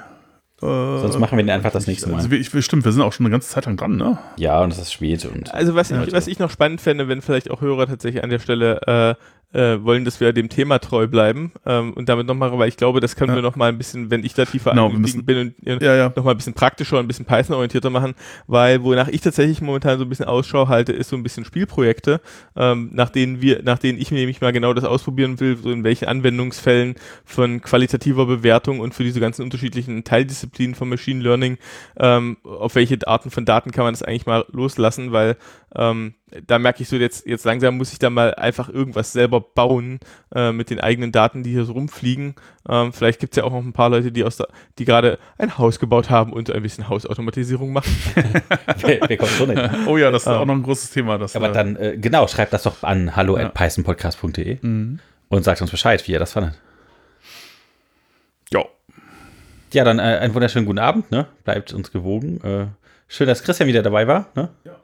Speaker 1: Sonst machen wir den einfach das nächste Mal.
Speaker 2: Also wir, ich, stimmt, wir sind auch schon eine ganze Zeit lang dran, ne?
Speaker 1: Ja, und es ist spät. Und
Speaker 3: Also was,
Speaker 2: Ja,
Speaker 3: ich, was ich noch spannend fände, wenn vielleicht auch Hörer tatsächlich an der Stelle äh, äh, wollen, dass wir dem Thema treu bleiben ähm, und damit nochmal, weil ich glaube, das können
Speaker 2: Ja.
Speaker 3: wir nochmal ein bisschen, wenn ich da tiefer
Speaker 2: Genau, müssen-
Speaker 3: bin und
Speaker 2: Ja, ja.
Speaker 3: nochmal ein bisschen praktischer und ein bisschen Python-orientierter machen, weil wonach ich tatsächlich momentan so ein bisschen Ausschau halte, ist so ein bisschen Spielprojekte, ähm, nach denen wir, nach denen ich nämlich mal genau das ausprobieren will, so in welchen Anwendungsfällen von qualitativer Bewertung und für diese ganzen unterschiedlichen Teildisziplinen von Machine Learning, ähm, auf welche Arten von Daten kann man das eigentlich mal loslassen, weil ähm, da merke ich so jetzt, jetzt langsam muss ich da mal einfach irgendwas selber bauen äh, mit den eigenen Daten, die hier so rumfliegen. Ähm, vielleicht gibt es ja auch noch ein paar Leute, die aus der, die gerade ein Haus gebaut haben und ein bisschen Hausautomatisierung machen.
Speaker 1: wer, wer kommt so nicht?
Speaker 2: Oh ja, das ist
Speaker 3: Ähm,
Speaker 2: auch noch ein großes Thema. Das,
Speaker 1: Aber
Speaker 2: äh,
Speaker 1: dann, äh, genau, schreibt das doch an hallo
Speaker 2: Ja.
Speaker 1: at pythonpodcast.de
Speaker 2: Mhm.
Speaker 1: und sagt uns Bescheid, wie ihr das fandet.
Speaker 2: Ja.
Speaker 1: Ja, dann äh, einen wunderschönen guten Abend, ne? Bleibt uns gewogen. Äh, schön, dass Christian wieder dabei war, ne?
Speaker 2: Ja,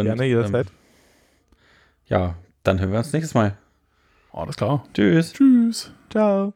Speaker 1: Und,
Speaker 3: Gerne jederzeit.
Speaker 1: Ähm, ja, dann hören wir uns nächstes Mal.
Speaker 2: Alles klar.
Speaker 1: Tschüss.
Speaker 2: Tschüss.
Speaker 3: Ciao.